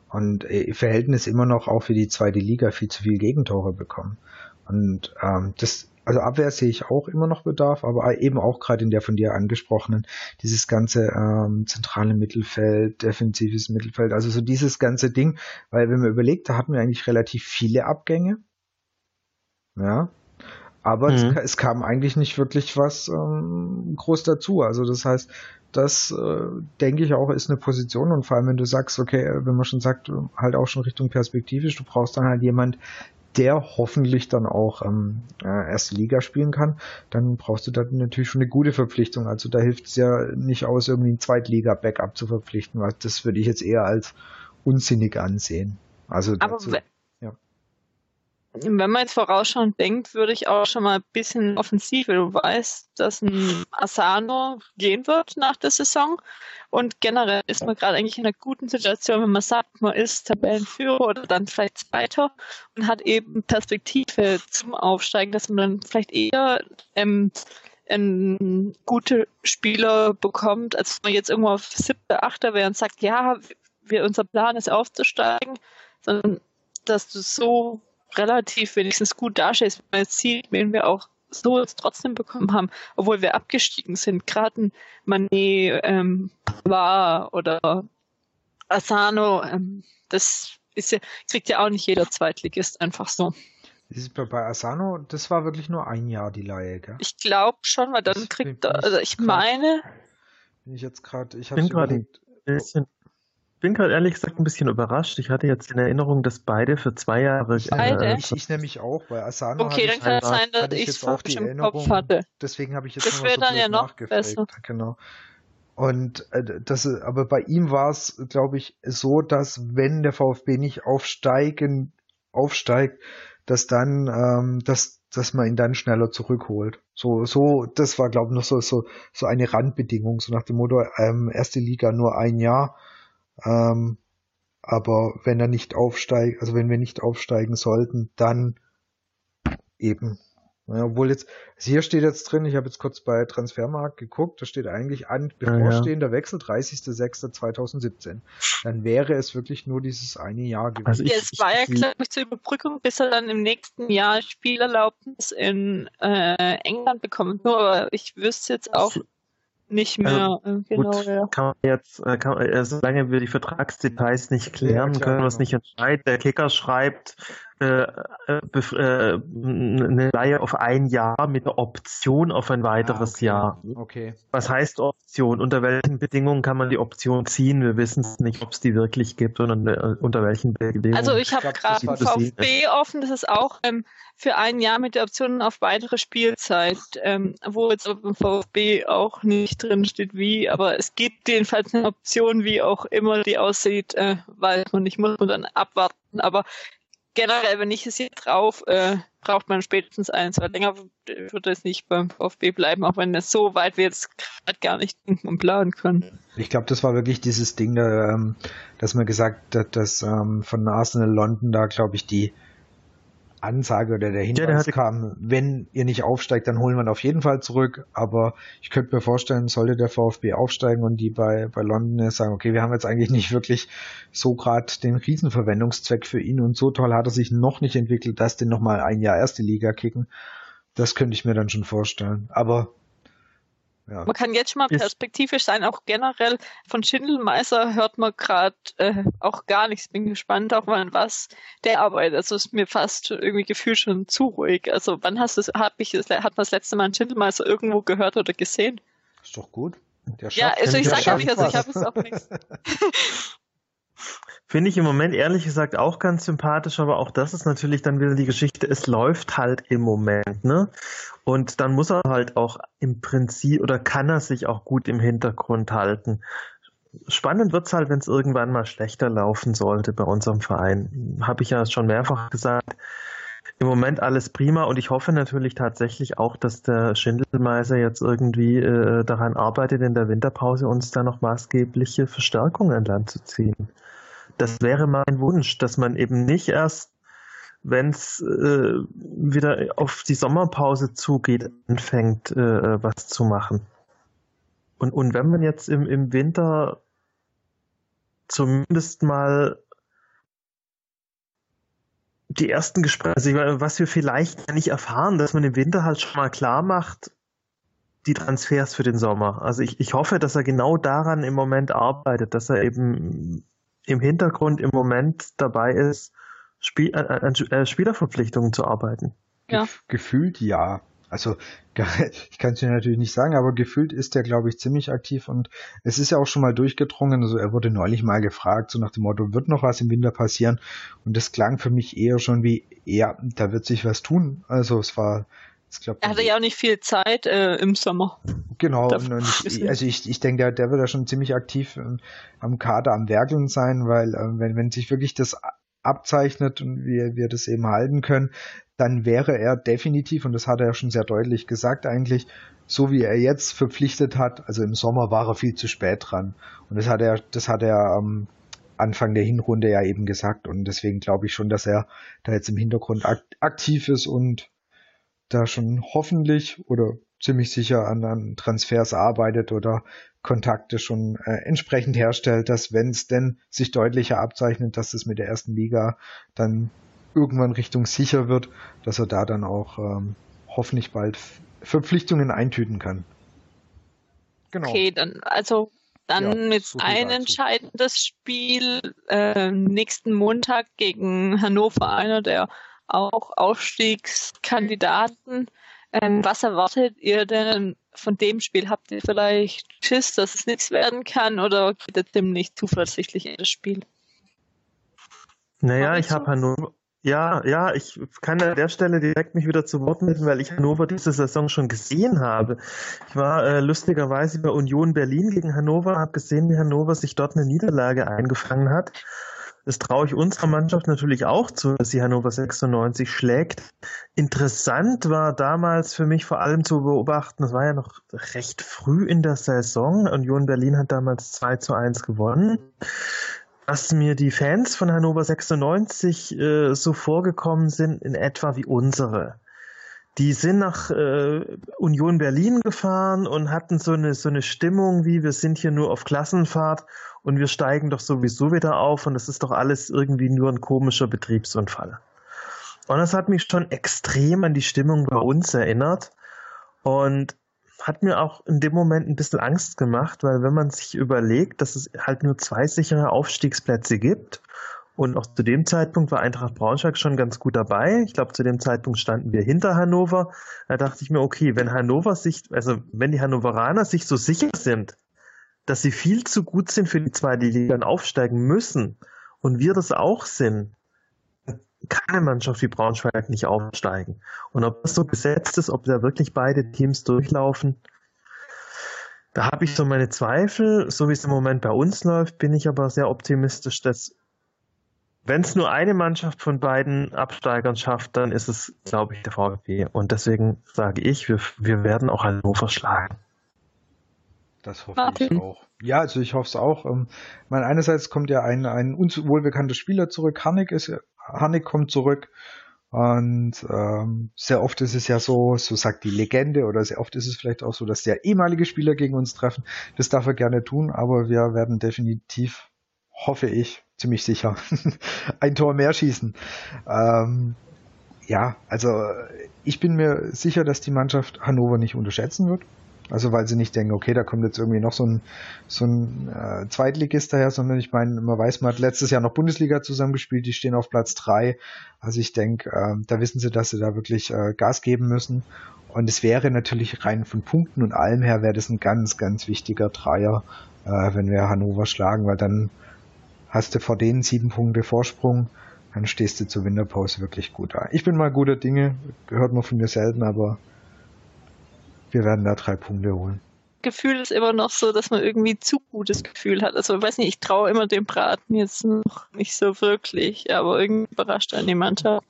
Und äh, Verhältnis immer noch auch für die zweite Liga viel zu viel Gegentore bekommen. Und ähm, das also Abwehr sehe ich auch immer noch Bedarf, aber eben auch gerade in der von dir angesprochenen, dieses ganze ähm, zentrale Mittelfeld, defensives Mittelfeld, also so dieses ganze Ding, weil wenn man überlegt, da hatten wir eigentlich relativ viele Abgänge. Ja. Aber mhm. es, es, kam eigentlich nicht wirklich was ähm, groß dazu. Also das heißt, das äh, denke ich auch ist eine Position und vor allem wenn du sagst, okay, wenn man schon sagt, halt auch schon Richtung perspektivisch, du brauchst dann halt jemand, der hoffentlich dann auch ähm, äh, erste Liga spielen kann, dann brauchst du da natürlich schon eine gute Verpflichtung. Also da hilft es ja nicht aus, irgendwie ein Zweitliga-Backup zu verpflichten. Was das würde ich jetzt eher als unsinnig ansehen. Also dazu, Aber wenn man jetzt vorausschauend denkt, würde ich auch schon mal ein bisschen offensiver. Du weißt, dass ein Asano gehen wird nach der Saison. Und generell ist man gerade eigentlich in einer guten Situation, wenn man sagt, man ist Tabellenführer oder dann vielleicht Zweiter und hat eben Perspektive zum Aufsteigen, dass man dann vielleicht eher ähm, einen gute Spieler bekommt, als man jetzt irgendwo auf siebter, achter wäre und sagt, ja, wir, unser Plan ist aufzusteigen, sondern dass du so relativ wenigstens gut dastehst, wenn man jetzt sieht, wen wir auch so jetzt trotzdem bekommen haben, obwohl wir abgestiegen sind. Gerade ein Manet ähm, war oder Asano, ähm, das ist ja, kriegt ja auch nicht jeder Zweitligist einfach so. Bei Asano, das war wirklich nur ein Jahr die Leihe, gell? Ich glaube schon, weil dann das kriegt er, also ich grad, meine. Bin ich jetzt gerade, ich habe gerade ein bisschen bin gerade ehrlich gesagt ein bisschen überrascht. Ich hatte jetzt in Erinnerung, dass beide für zwei Jahre. Beide? Äh, ich, ich nämlich auch, weil Asano. Okay, dann kann es sein, dass ich es falsch im Kopf hatte. Deswegen habe ich jetzt Das wäre dann ja noch besser. Genau. Und äh, das, aber bei ihm war es, glaube ich, so, dass wenn der VfB nicht aufsteigen, aufsteigt, dass dann, ähm, dass, dass man ihn dann schneller zurückholt. So, so, das war, glaube ich, noch so, so, so eine Randbedingung, so nach dem Motto, ähm, erste Liga nur ein Jahr ähm, aber wenn er nicht aufsteigt, also wenn wir nicht aufsteigen sollten, dann eben. Ja, obwohl jetzt, also hier steht jetzt drin, ich habe jetzt kurz bei Transfermarkt geguckt, da steht eigentlich an bevorstehender ja, ja. Wechsel 30.06.2017. Dann wäre es wirklich nur dieses eine Jahr gewesen. Also ich, es war ja, glaube ich, zur Überbrückung, bis er dann im nächsten Jahr Spielerlaubnis in äh, England bekommt. Nur, aber ich wüsste jetzt auch nicht mehr, also, genau, gut, ja. Kann man jetzt, äh, kann, äh, solange wir die Vertragsdetails nicht klären, ja, klar, können wir es genau. nicht entscheiden. Der Kicker schreibt, äh, äh, eine Leihe auf ein Jahr mit der Option auf ein weiteres ah, okay. Jahr. Okay. Was heißt Option? Unter welchen Bedingungen kann man die Option ziehen? Wir wissen es nicht, ob es die wirklich gibt und unter welchen Bedingungen. Also ich habe gerade VfB offen, das ist auch ähm, für ein Jahr mit der Option auf weitere Spielzeit, ähm, wo jetzt auf dem VfB auch nicht drin steht wie, aber es gibt jedenfalls eine Option, wie auch immer die aussieht, äh, weil man nicht muss man dann abwarten. Aber generell, wenn ich es hier drauf, äh, braucht man spätestens eins, weil länger wird es nicht beim VfB bleiben, auch wenn es so weit wir jetzt gerade gar nicht denken und planen können. Ich glaube, das war wirklich dieses Ding, da, ähm, dass man gesagt hat, dass ähm, von Arsenal London da, glaube ich, die Ansage oder der Hinweis ja, kam, wenn ihr nicht aufsteigt, dann holen wir auf jeden Fall zurück. Aber ich könnte mir vorstellen, sollte der VfB aufsteigen und die bei, bei London sagen, okay, wir haben jetzt eigentlich nicht wirklich so gerade den Riesenverwendungszweck für ihn und so toll hat er sich noch nicht entwickelt, dass den nochmal ein Jahr erste Liga kicken. Das könnte ich mir dann schon vorstellen. Aber ja. Man kann jetzt schon mal perspektivisch sein, auch generell von Schindelmeister hört man gerade äh, auch gar nichts. Bin gespannt auch mal was der arbeitet. Also ist mir fast irgendwie gefühlt schon zu ruhig. Also wann hast du hab ich hat man das letzte Mal einen Schindelmeister irgendwo gehört oder gesehen? Ist doch gut. ja, also ich sage ja nicht, also ich habe es auch nichts. Finde ich im Moment ehrlich gesagt auch ganz sympathisch, aber auch das ist natürlich dann wieder die Geschichte, es läuft halt im Moment, ne? Und dann muss er halt auch im Prinzip oder kann er sich auch gut im Hintergrund halten. Spannend wird's halt, wenn es irgendwann mal schlechter laufen sollte bei unserem Verein. Habe ich ja schon mehrfach gesagt. Im Moment alles prima und ich hoffe natürlich tatsächlich auch, dass der Schindelmeiser jetzt irgendwie äh, daran arbeitet, in der Winterpause uns da noch maßgebliche Verstärkungen an Land zu ziehen. Das wäre mein Wunsch, dass man eben nicht erst, wenn es äh, wieder auf die Sommerpause zugeht, anfängt, äh, was zu machen. Und, und wenn man jetzt im, im Winter zumindest mal die ersten Gespräche, also was wir vielleicht nicht erfahren, dass man im Winter halt schon mal klar macht, die Transfers für den Sommer. Also ich, ich hoffe, dass er genau daran im Moment arbeitet, dass er eben im Hintergrund im Moment dabei ist, Spiel, äh, an äh, Spielerverpflichtungen zu arbeiten. Ja. Gefühlt ja. Also ich kann es dir natürlich nicht sagen, aber gefühlt ist er, glaube ich, ziemlich aktiv und es ist ja auch schon mal durchgedrungen. Also er wurde neulich mal gefragt, so nach dem Motto, wird noch was im Winter passieren? Und das klang für mich eher schon wie, ja, da wird sich was tun. Also es war Glaub, er hatte ja auch nicht viel Zeit äh, im Sommer. Genau, ich, also ich, ich denke, der, der wird ja schon ziemlich aktiv äh, am Kader am Werkeln sein, weil äh, wenn, wenn sich wirklich das abzeichnet und wir, wir das eben halten können, dann wäre er definitiv, und das hat er ja schon sehr deutlich gesagt eigentlich, so wie er jetzt verpflichtet hat, also im Sommer war er viel zu spät dran. Und das hat er, das hat er am Anfang der Hinrunde ja eben gesagt. Und deswegen glaube ich schon, dass er da jetzt im Hintergrund aktiv ist und da schon hoffentlich oder ziemlich sicher an, an Transfers arbeitet oder Kontakte schon äh, entsprechend herstellt, dass wenn es denn sich deutlicher abzeichnet, dass es mit der ersten Liga dann irgendwann Richtung sicher wird, dass er da dann auch ähm, hoffentlich bald Verpflichtungen eintüten kann. Genau. Okay, dann also dann ja, mit so ein entscheidendes Spiel äh, nächsten Montag gegen Hannover, einer der auch Aufstiegskandidaten. Ähm, was erwartet ihr denn von dem Spiel? Habt ihr vielleicht Schiss, dass es nichts werden kann oder geht ihr ziemlich zuversichtlich in das Spiel? Naja, ich habe Hannover. Ja, ja, ich kann an der Stelle direkt mich wieder zu Wort melden, weil ich Hannover diese Saison schon gesehen habe. Ich war äh, lustigerweise bei Union Berlin gegen Hannover, habe gesehen, wie Hannover sich dort eine Niederlage eingefangen hat das traue ich unserer Mannschaft natürlich auch zu, dass sie Hannover 96 schlägt. Interessant war damals für mich vor allem zu beobachten, das war ja noch recht früh in der Saison. Union Berlin hat damals 2 zu 1 gewonnen. Dass mir die Fans von Hannover 96 äh, so vorgekommen sind, in etwa wie unsere. Die sind nach äh, Union Berlin gefahren und hatten so eine, so eine Stimmung wie, wir sind hier nur auf Klassenfahrt und wir steigen doch sowieso wieder auf und es ist doch alles irgendwie nur ein komischer Betriebsunfall. Und das hat mich schon extrem an die Stimmung bei uns erinnert und hat mir auch in dem Moment ein bisschen Angst gemacht, weil wenn man sich überlegt, dass es halt nur zwei sichere Aufstiegsplätze gibt und auch zu dem Zeitpunkt war Eintracht Braunschweig schon ganz gut dabei. Ich glaube, zu dem Zeitpunkt standen wir hinter Hannover. Da dachte ich mir, okay, wenn Hannover sich, also wenn die Hannoveraner sich so sicher sind, dass sie viel zu gut sind für die zweite Liga und aufsteigen müssen und wir das auch sind, kann eine Mannschaft wie Braunschweig nicht aufsteigen. Und ob das so gesetzt ist, ob da wirklich beide Teams durchlaufen, da habe ich so meine Zweifel. So wie es im Moment bei uns läuft, bin ich aber sehr optimistisch, dass wenn es nur eine Mannschaft von beiden Absteigern schafft, dann ist es, glaube ich, der VfB. Und deswegen sage ich, wir, wir werden auch Hannover schlagen. Das hoffe Martin. ich auch. Ja, also ich hoffe es auch. Ähm, meine, einerseits kommt ja ein, ein uns wohlbekannter Spieler zurück. Hannig ist, Hannig kommt zurück. Und ähm, sehr oft ist es ja so, so sagt die Legende, oder sehr oft ist es vielleicht auch so, dass der ehemalige Spieler gegen uns treffen. Das darf er gerne tun, aber wir werden definitiv, hoffe ich, ziemlich sicher, ein Tor mehr schießen. Ähm, ja, also ich bin mir sicher, dass die Mannschaft Hannover nicht unterschätzen wird. Also weil sie nicht denken, okay, da kommt jetzt irgendwie noch so ein, so ein äh, Zweitligist daher, sondern ich meine, man weiß, man hat letztes Jahr noch Bundesliga zusammengespielt, die stehen auf Platz drei. Also ich denke, äh, da wissen sie, dass sie da wirklich äh, Gas geben müssen. Und es wäre natürlich rein von Punkten und allem her wäre das ein ganz, ganz wichtiger Dreier, äh, wenn wir Hannover schlagen, weil dann hast du vor denen sieben Punkte Vorsprung, dann stehst du zur Winterpause wirklich gut da. Ich bin mal guter Dinge, gehört man von mir selten, aber wir werden da drei Punkte holen. Gefühl ist immer noch so, dass man irgendwie zu gutes Gefühl hat. Also, ich weiß nicht, ich traue immer dem Braten jetzt noch nicht so wirklich, aber irgendwie überrascht an die Mannschaft.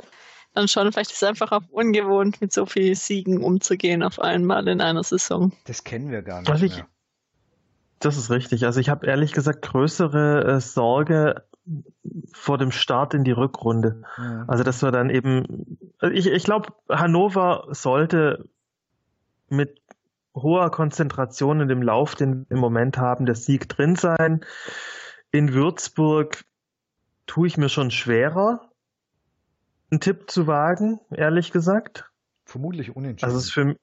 Dann schon, vielleicht ist es einfach auch ungewohnt, mit so vielen Siegen umzugehen auf einmal in einer Saison. Das kennen wir gar nicht also ich, mehr. Das ist richtig. Also ich habe ehrlich gesagt größere äh, Sorge vor dem Start in die Rückrunde. Ja. Also dass wir dann eben, ich, ich glaube, Hannover sollte mit hoher Konzentration in dem Lauf, den wir im Moment haben, der Sieg drin sein. In Würzburg tue ich mir schon schwerer, einen Tipp zu wagen, ehrlich gesagt. Vermutlich unentschieden. Also es ist für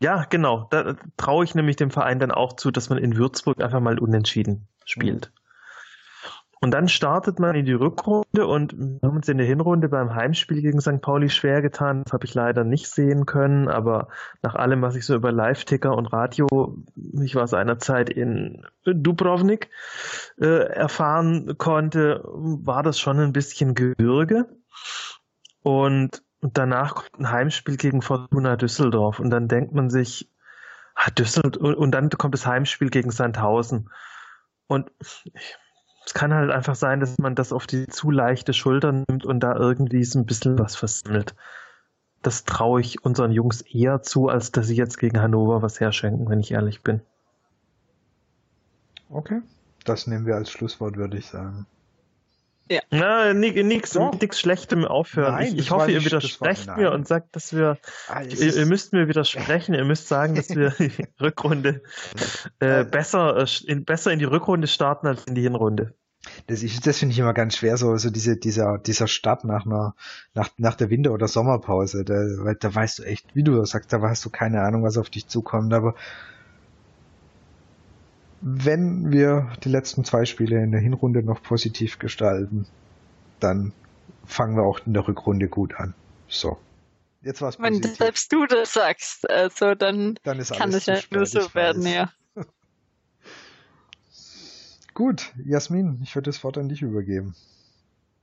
ja, genau. Da traue ich nämlich dem Verein dann auch zu, dass man in Würzburg einfach mal unentschieden spielt. Und dann startet man in die Rückrunde und wir haben uns in der Hinrunde beim Heimspiel gegen St. Pauli schwer getan. Das habe ich leider nicht sehen können, aber nach allem, was ich so über Live-Ticker und Radio, ich war seinerzeit in Dubrovnik, äh, erfahren konnte, war das schon ein bisschen Gebirge. Und danach kommt ein Heimspiel gegen Fortuna Düsseldorf und dann denkt man sich, ah, Düsseldorf, und dann kommt das Heimspiel gegen Sandhausen. Und ich, es kann halt einfach sein, dass man das auf die zu leichte Schulter nimmt und da irgendwie so ein bisschen was versammelt. Das traue ich unseren Jungs eher zu, als dass sie jetzt gegen Hannover was herschenken, wenn ich ehrlich bin. Okay, das nehmen wir als Schlusswort, würde ich sagen. Ja. Na, nichts nix Schlechtem aufhören. Nein, ich, ich hoffe, ihr widersprecht mir und sagt, dass wir, ihr, ihr, müsst mir widersprechen, ihr müsst sagen, dass wir die Rückrunde äh, besser, äh, in, besser in die Rückrunde starten als in die Hinrunde. Das, das finde ich immer ganz schwer, so, so diese, dieser, dieser Start nach einer, nach, nach der Winter- oder Sommerpause. Da, weil da weißt du echt, wie du sagst, da hast du keine Ahnung, was auf dich zukommt, aber wenn wir die letzten zwei Spiele in der Hinrunde noch positiv gestalten, dann fangen wir auch in der Rückrunde gut an. So. Jetzt war's positiv. Wenn selbst du das sagst, also dann, dann kann es ja nur so werden, ja. Gut, Jasmin, ich würde das Wort an dich übergeben.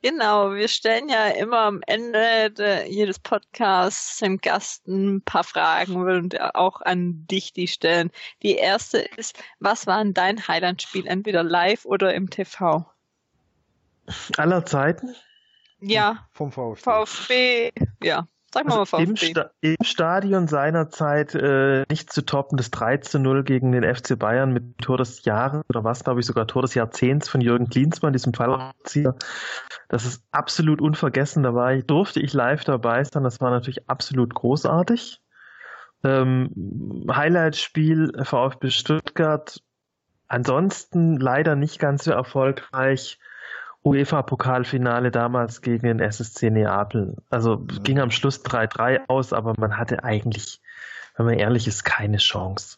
Genau, wir stellen ja immer am Ende de, jedes Podcasts dem Gast ein paar Fragen und auch an dich die stellen. Die erste ist, was war denn dein Highland-Spiel, entweder live oder im TV? Aller Zeiten? Ja. Vom VfB. VfB, ja. Sag mal, also mal im, Sta im, Stadion seinerzeit äh, nicht zu toppen, das 3 zu 0 gegen den FC Bayern mit Tor des Jahres oder was, glaube ich, sogar Tor des Jahrzehnts von Jürgen Klinsmann, diesem Fallrückzieher. Das ist absolut unvergessen. Da war ich, durfte ich live dabei sein. Das war natürlich absolut großartig. Ähm, Highlight-Spiel VfB Stuttgart. Ansonsten leider nicht ganz so erfolgreich. UEFA-Pokalfinale damals gegen den SSC Neapel. Also ja. ging am Schluss 3-3 aus, aber man hatte eigentlich, wenn man ehrlich ist, keine Chance.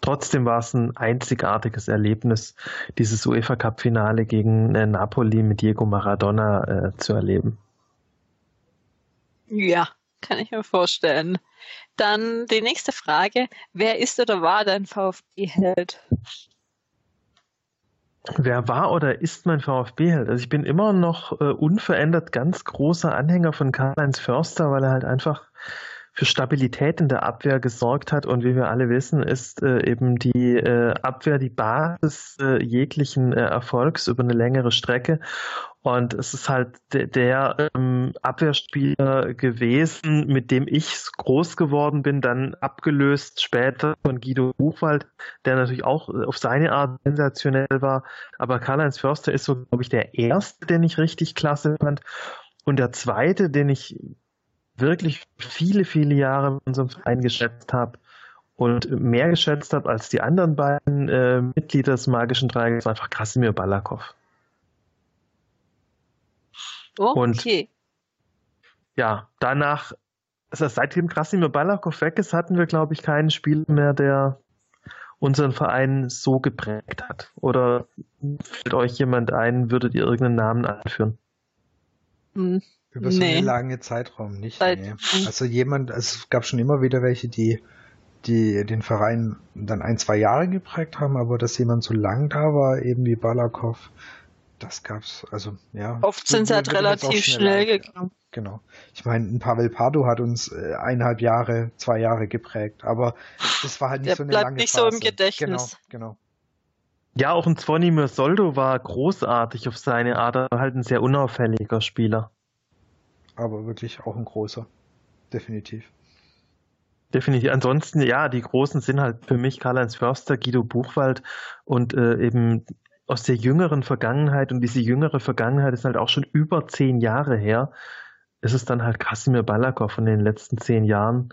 Trotzdem war es ein einzigartiges Erlebnis, dieses UEFA Cup Finale gegen äh, Napoli mit Diego Maradona äh, zu erleben. Ja, kann ich mir vorstellen. Dann die nächste Frage. Wer ist oder war dein VfB-Held? Wer war oder ist mein VfB-Held? Also ich bin immer noch äh, unverändert ganz großer Anhänger von Karl-Heinz Förster, weil er halt einfach für Stabilität in der Abwehr gesorgt hat. Und wie wir alle wissen, ist äh, eben die äh, Abwehr die Basis äh, jeglichen äh, Erfolgs über eine längere Strecke. Und es ist halt der, der ähm, Abwehrspieler gewesen, mit dem ich groß geworden bin, dann abgelöst später von Guido Buchwald, der natürlich auch auf seine Art sensationell war. Aber Karl-Heinz Förster ist so, glaube ich, der erste, den ich richtig klasse fand. Und der zweite, den ich wirklich viele, viele Jahre in unserem Verein geschätzt habe und mehr geschätzt habe als die anderen beiden äh, Mitglieder des Magischen Dreiecks, war einfach Krasimir Balakov. Okay. Und ja, danach, also seitdem Krasimir Balakov weg ist, hatten wir, glaube ich, keinen Spieler mehr, der unseren Verein so geprägt hat. Oder fällt euch jemand ein, würdet ihr irgendeinen Namen anführen? Hm, Über so nee. einen langen Zeitraum nicht. Nee. Also jemand, es gab schon immer wieder welche, die die den Verein dann ein, zwei Jahre geprägt haben, aber dass jemand so lang da war, eben wie Balakov, das gab's, also ja. Oft sind sie halt relativ schnell gegangen. Genau. Ich meine, ein Pavel Pardo hat uns äh, eineinhalb Jahre, zwei Jahre geprägt, aber das war halt nicht Der so eine bleibt lange nicht Phase. so im Gedächtnis. Genau, genau. Ja, auch ein Zvonimir Soldo war großartig auf seine Art, er war halt ein sehr unauffälliger Spieler. Aber wirklich auch ein großer. Definitiv. Definitiv. Ansonsten, ja, die Großen sind halt für mich Karl-Heinz Förster, Guido Buchwald und äh, eben aus der jüngeren Vergangenheit und diese jüngere Vergangenheit ist halt auch schon über zehn Jahre her. Es ist dann halt Kasimir Balakov von den letzten zehn Jahren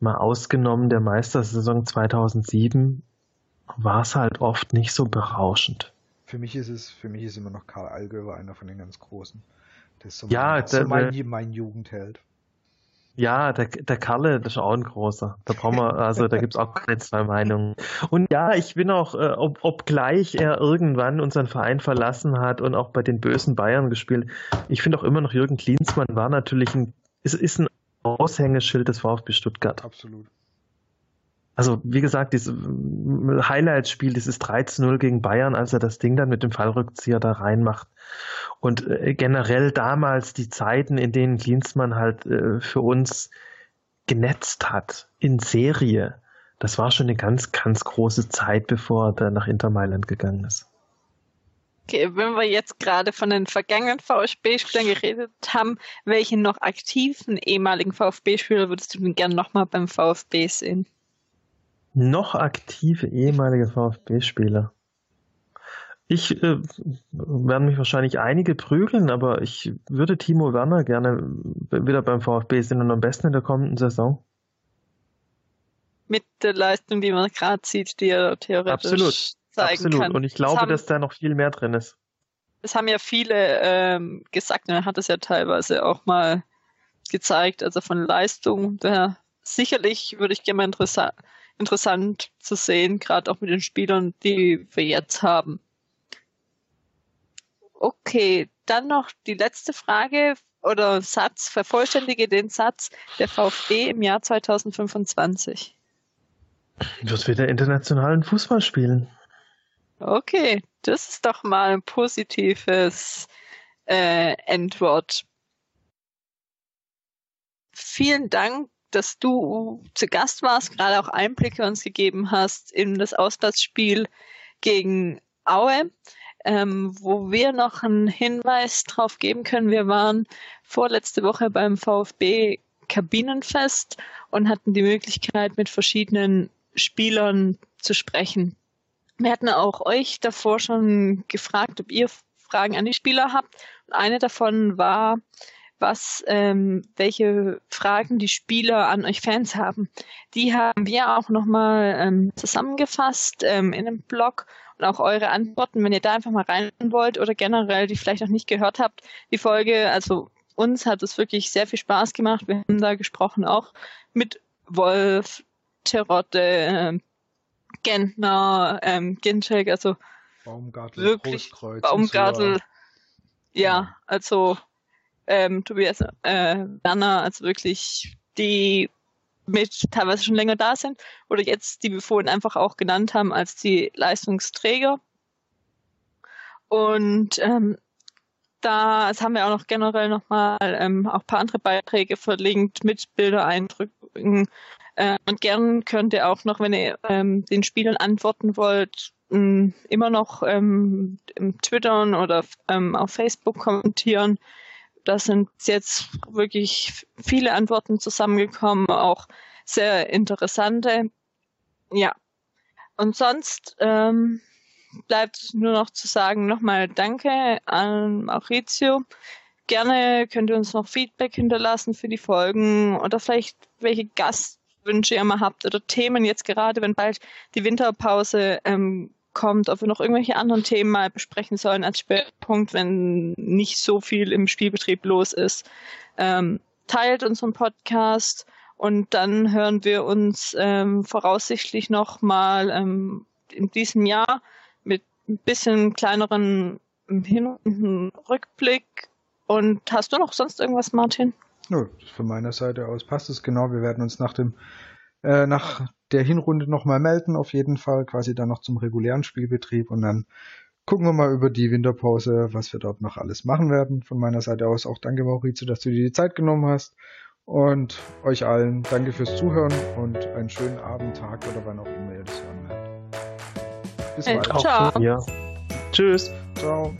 mal ausgenommen. Der Meistersaison 2007 war es halt oft nicht so berauschend. Für mich ist es, für mich ist immer noch Karl Allgöwer einer von den ganz Großen. Der ist so ja, mein, der, so mein, mein Jugendheld. Ja, der, der Kalle, das ist auch ein großer. Da brauchen wir, also da gibt's auch keine zwei Meinungen. Und ja, ich bin auch, äh, ob, obgleich er irgendwann unseren Verein verlassen hat und auch bei den bösen Bayern gespielt, ich finde auch immer noch Jürgen Klinsmann war natürlich ein, ist, ist ein Aushängeschild des VfB Stuttgart. Absolut. Also, wie gesagt, dieses äh, Highlight-Spiel, dieses 13-0 gegen Bayern, als er das Ding dann mit dem Fallrückzieher da reinmacht. Und äh, generell damals die Zeiten, in denen Klinsmann halt äh, für uns genetzt hat in Serie, das war schon eine ganz, ganz große Zeit, bevor er nach Inter Mailand gegangen ist. Okay, wenn wir jetzt gerade von den vergangenen VfB-Spielern geredet haben, welchen noch aktiven ehemaligen VfB-Spieler würdest du denn gerne nochmal beim VfB sehen? Noch aktive ehemalige VfB-Spieler? Ich äh, werden mich wahrscheinlich einige prügeln, aber ich würde Timo Werner gerne wieder beim VfB sehen und am besten in der kommenden Saison. Mit der Leistung, die man gerade sieht, die er theoretisch absolut, zeigen absolut. kann. Und ich glaube, haben, dass da noch viel mehr drin ist. Das haben ja viele ähm, gesagt, und er hat es ja teilweise auch mal gezeigt, also von Leistung. Der, sicherlich würde ich gerne mal interessant, interessant zu sehen, gerade auch mit den Spielern, die wir jetzt haben. Okay, dann noch die letzte Frage oder Satz. Vervollständige den Satz der VfB im Jahr 2025. Wird wieder internationalen Fußball spielen. Okay, das ist doch mal ein positives äh, Endwort. Vielen Dank, dass du zu Gast warst, gerade auch Einblicke uns gegeben hast in das Auswärtsspiel gegen Aue ähm, wo wir noch einen Hinweis drauf geben können. Wir waren vorletzte Woche beim VfB Kabinenfest und hatten die Möglichkeit, mit verschiedenen Spielern zu sprechen. Wir hatten auch euch davor schon gefragt, ob ihr Fragen an die Spieler habt. Und eine davon war, was, ähm, welche Fragen die Spieler an euch Fans haben. Die haben wir auch nochmal ähm, zusammengefasst ähm, in einem Blog und auch eure Antworten, wenn ihr da einfach mal rein wollt oder generell die vielleicht noch nicht gehört habt, die Folge, also uns hat es wirklich sehr viel Spaß gemacht. Wir haben da gesprochen auch mit Wolf, Terotte, äh, Gentner, ähm, Ginczek, also Baumgartel, wirklich Baumgartel, ja, also ähm, Tobias äh, Werner, also wirklich die mit teilweise schon länger da sind oder jetzt, die wir vorhin einfach auch genannt haben als die Leistungsträger. Und ähm, da das haben wir auch noch generell nochmal ähm, auch paar andere Beiträge verlinkt mit Bildereindrücken, Äh, und gern könnt ihr auch noch, wenn ihr ähm, den Spielern antworten wollt, mh, immer noch ähm, im Twittern oder ähm, auf Facebook kommentieren. Da sind jetzt wirklich viele Antworten zusammengekommen, auch sehr interessante. Ja. Und sonst ähm, bleibt nur noch zu sagen, nochmal Danke an Maurizio. Gerne könnt ihr uns noch Feedback hinterlassen für die Folgen oder vielleicht welche Gastwünsche ihr mal habt oder Themen jetzt gerade, wenn bald die Winterpause ähm, kommt, ob wir noch irgendwelche anderen Themen mal besprechen sollen als Schwerpunkt, wenn nicht so viel im Spielbetrieb los ist. Ähm, teilt unseren Podcast und dann hören wir uns ähm, voraussichtlich noch mal ähm, in diesem Jahr mit ein bisschen kleineren Hin- und Rückblick. Und hast du noch sonst irgendwas, Martin? Nö, von meiner Seite aus passt es genau. Wir werden uns nach dem äh, nach der Hinrunde nochmal melden, auf jeden Fall, quasi dann noch zum regulären Spielbetrieb und dann gucken wir mal über die Winterpause, was wir dort noch alles machen werden. Von meiner Seite aus auch danke Maurizio, dass du dir die Zeit genommen hast und euch allen danke fürs Zuhören und einen schönen Abend, Tag oder wann auch immer ihr das hören werdet. Bis bald. Ciao. Ja. Tschüss. Ciao.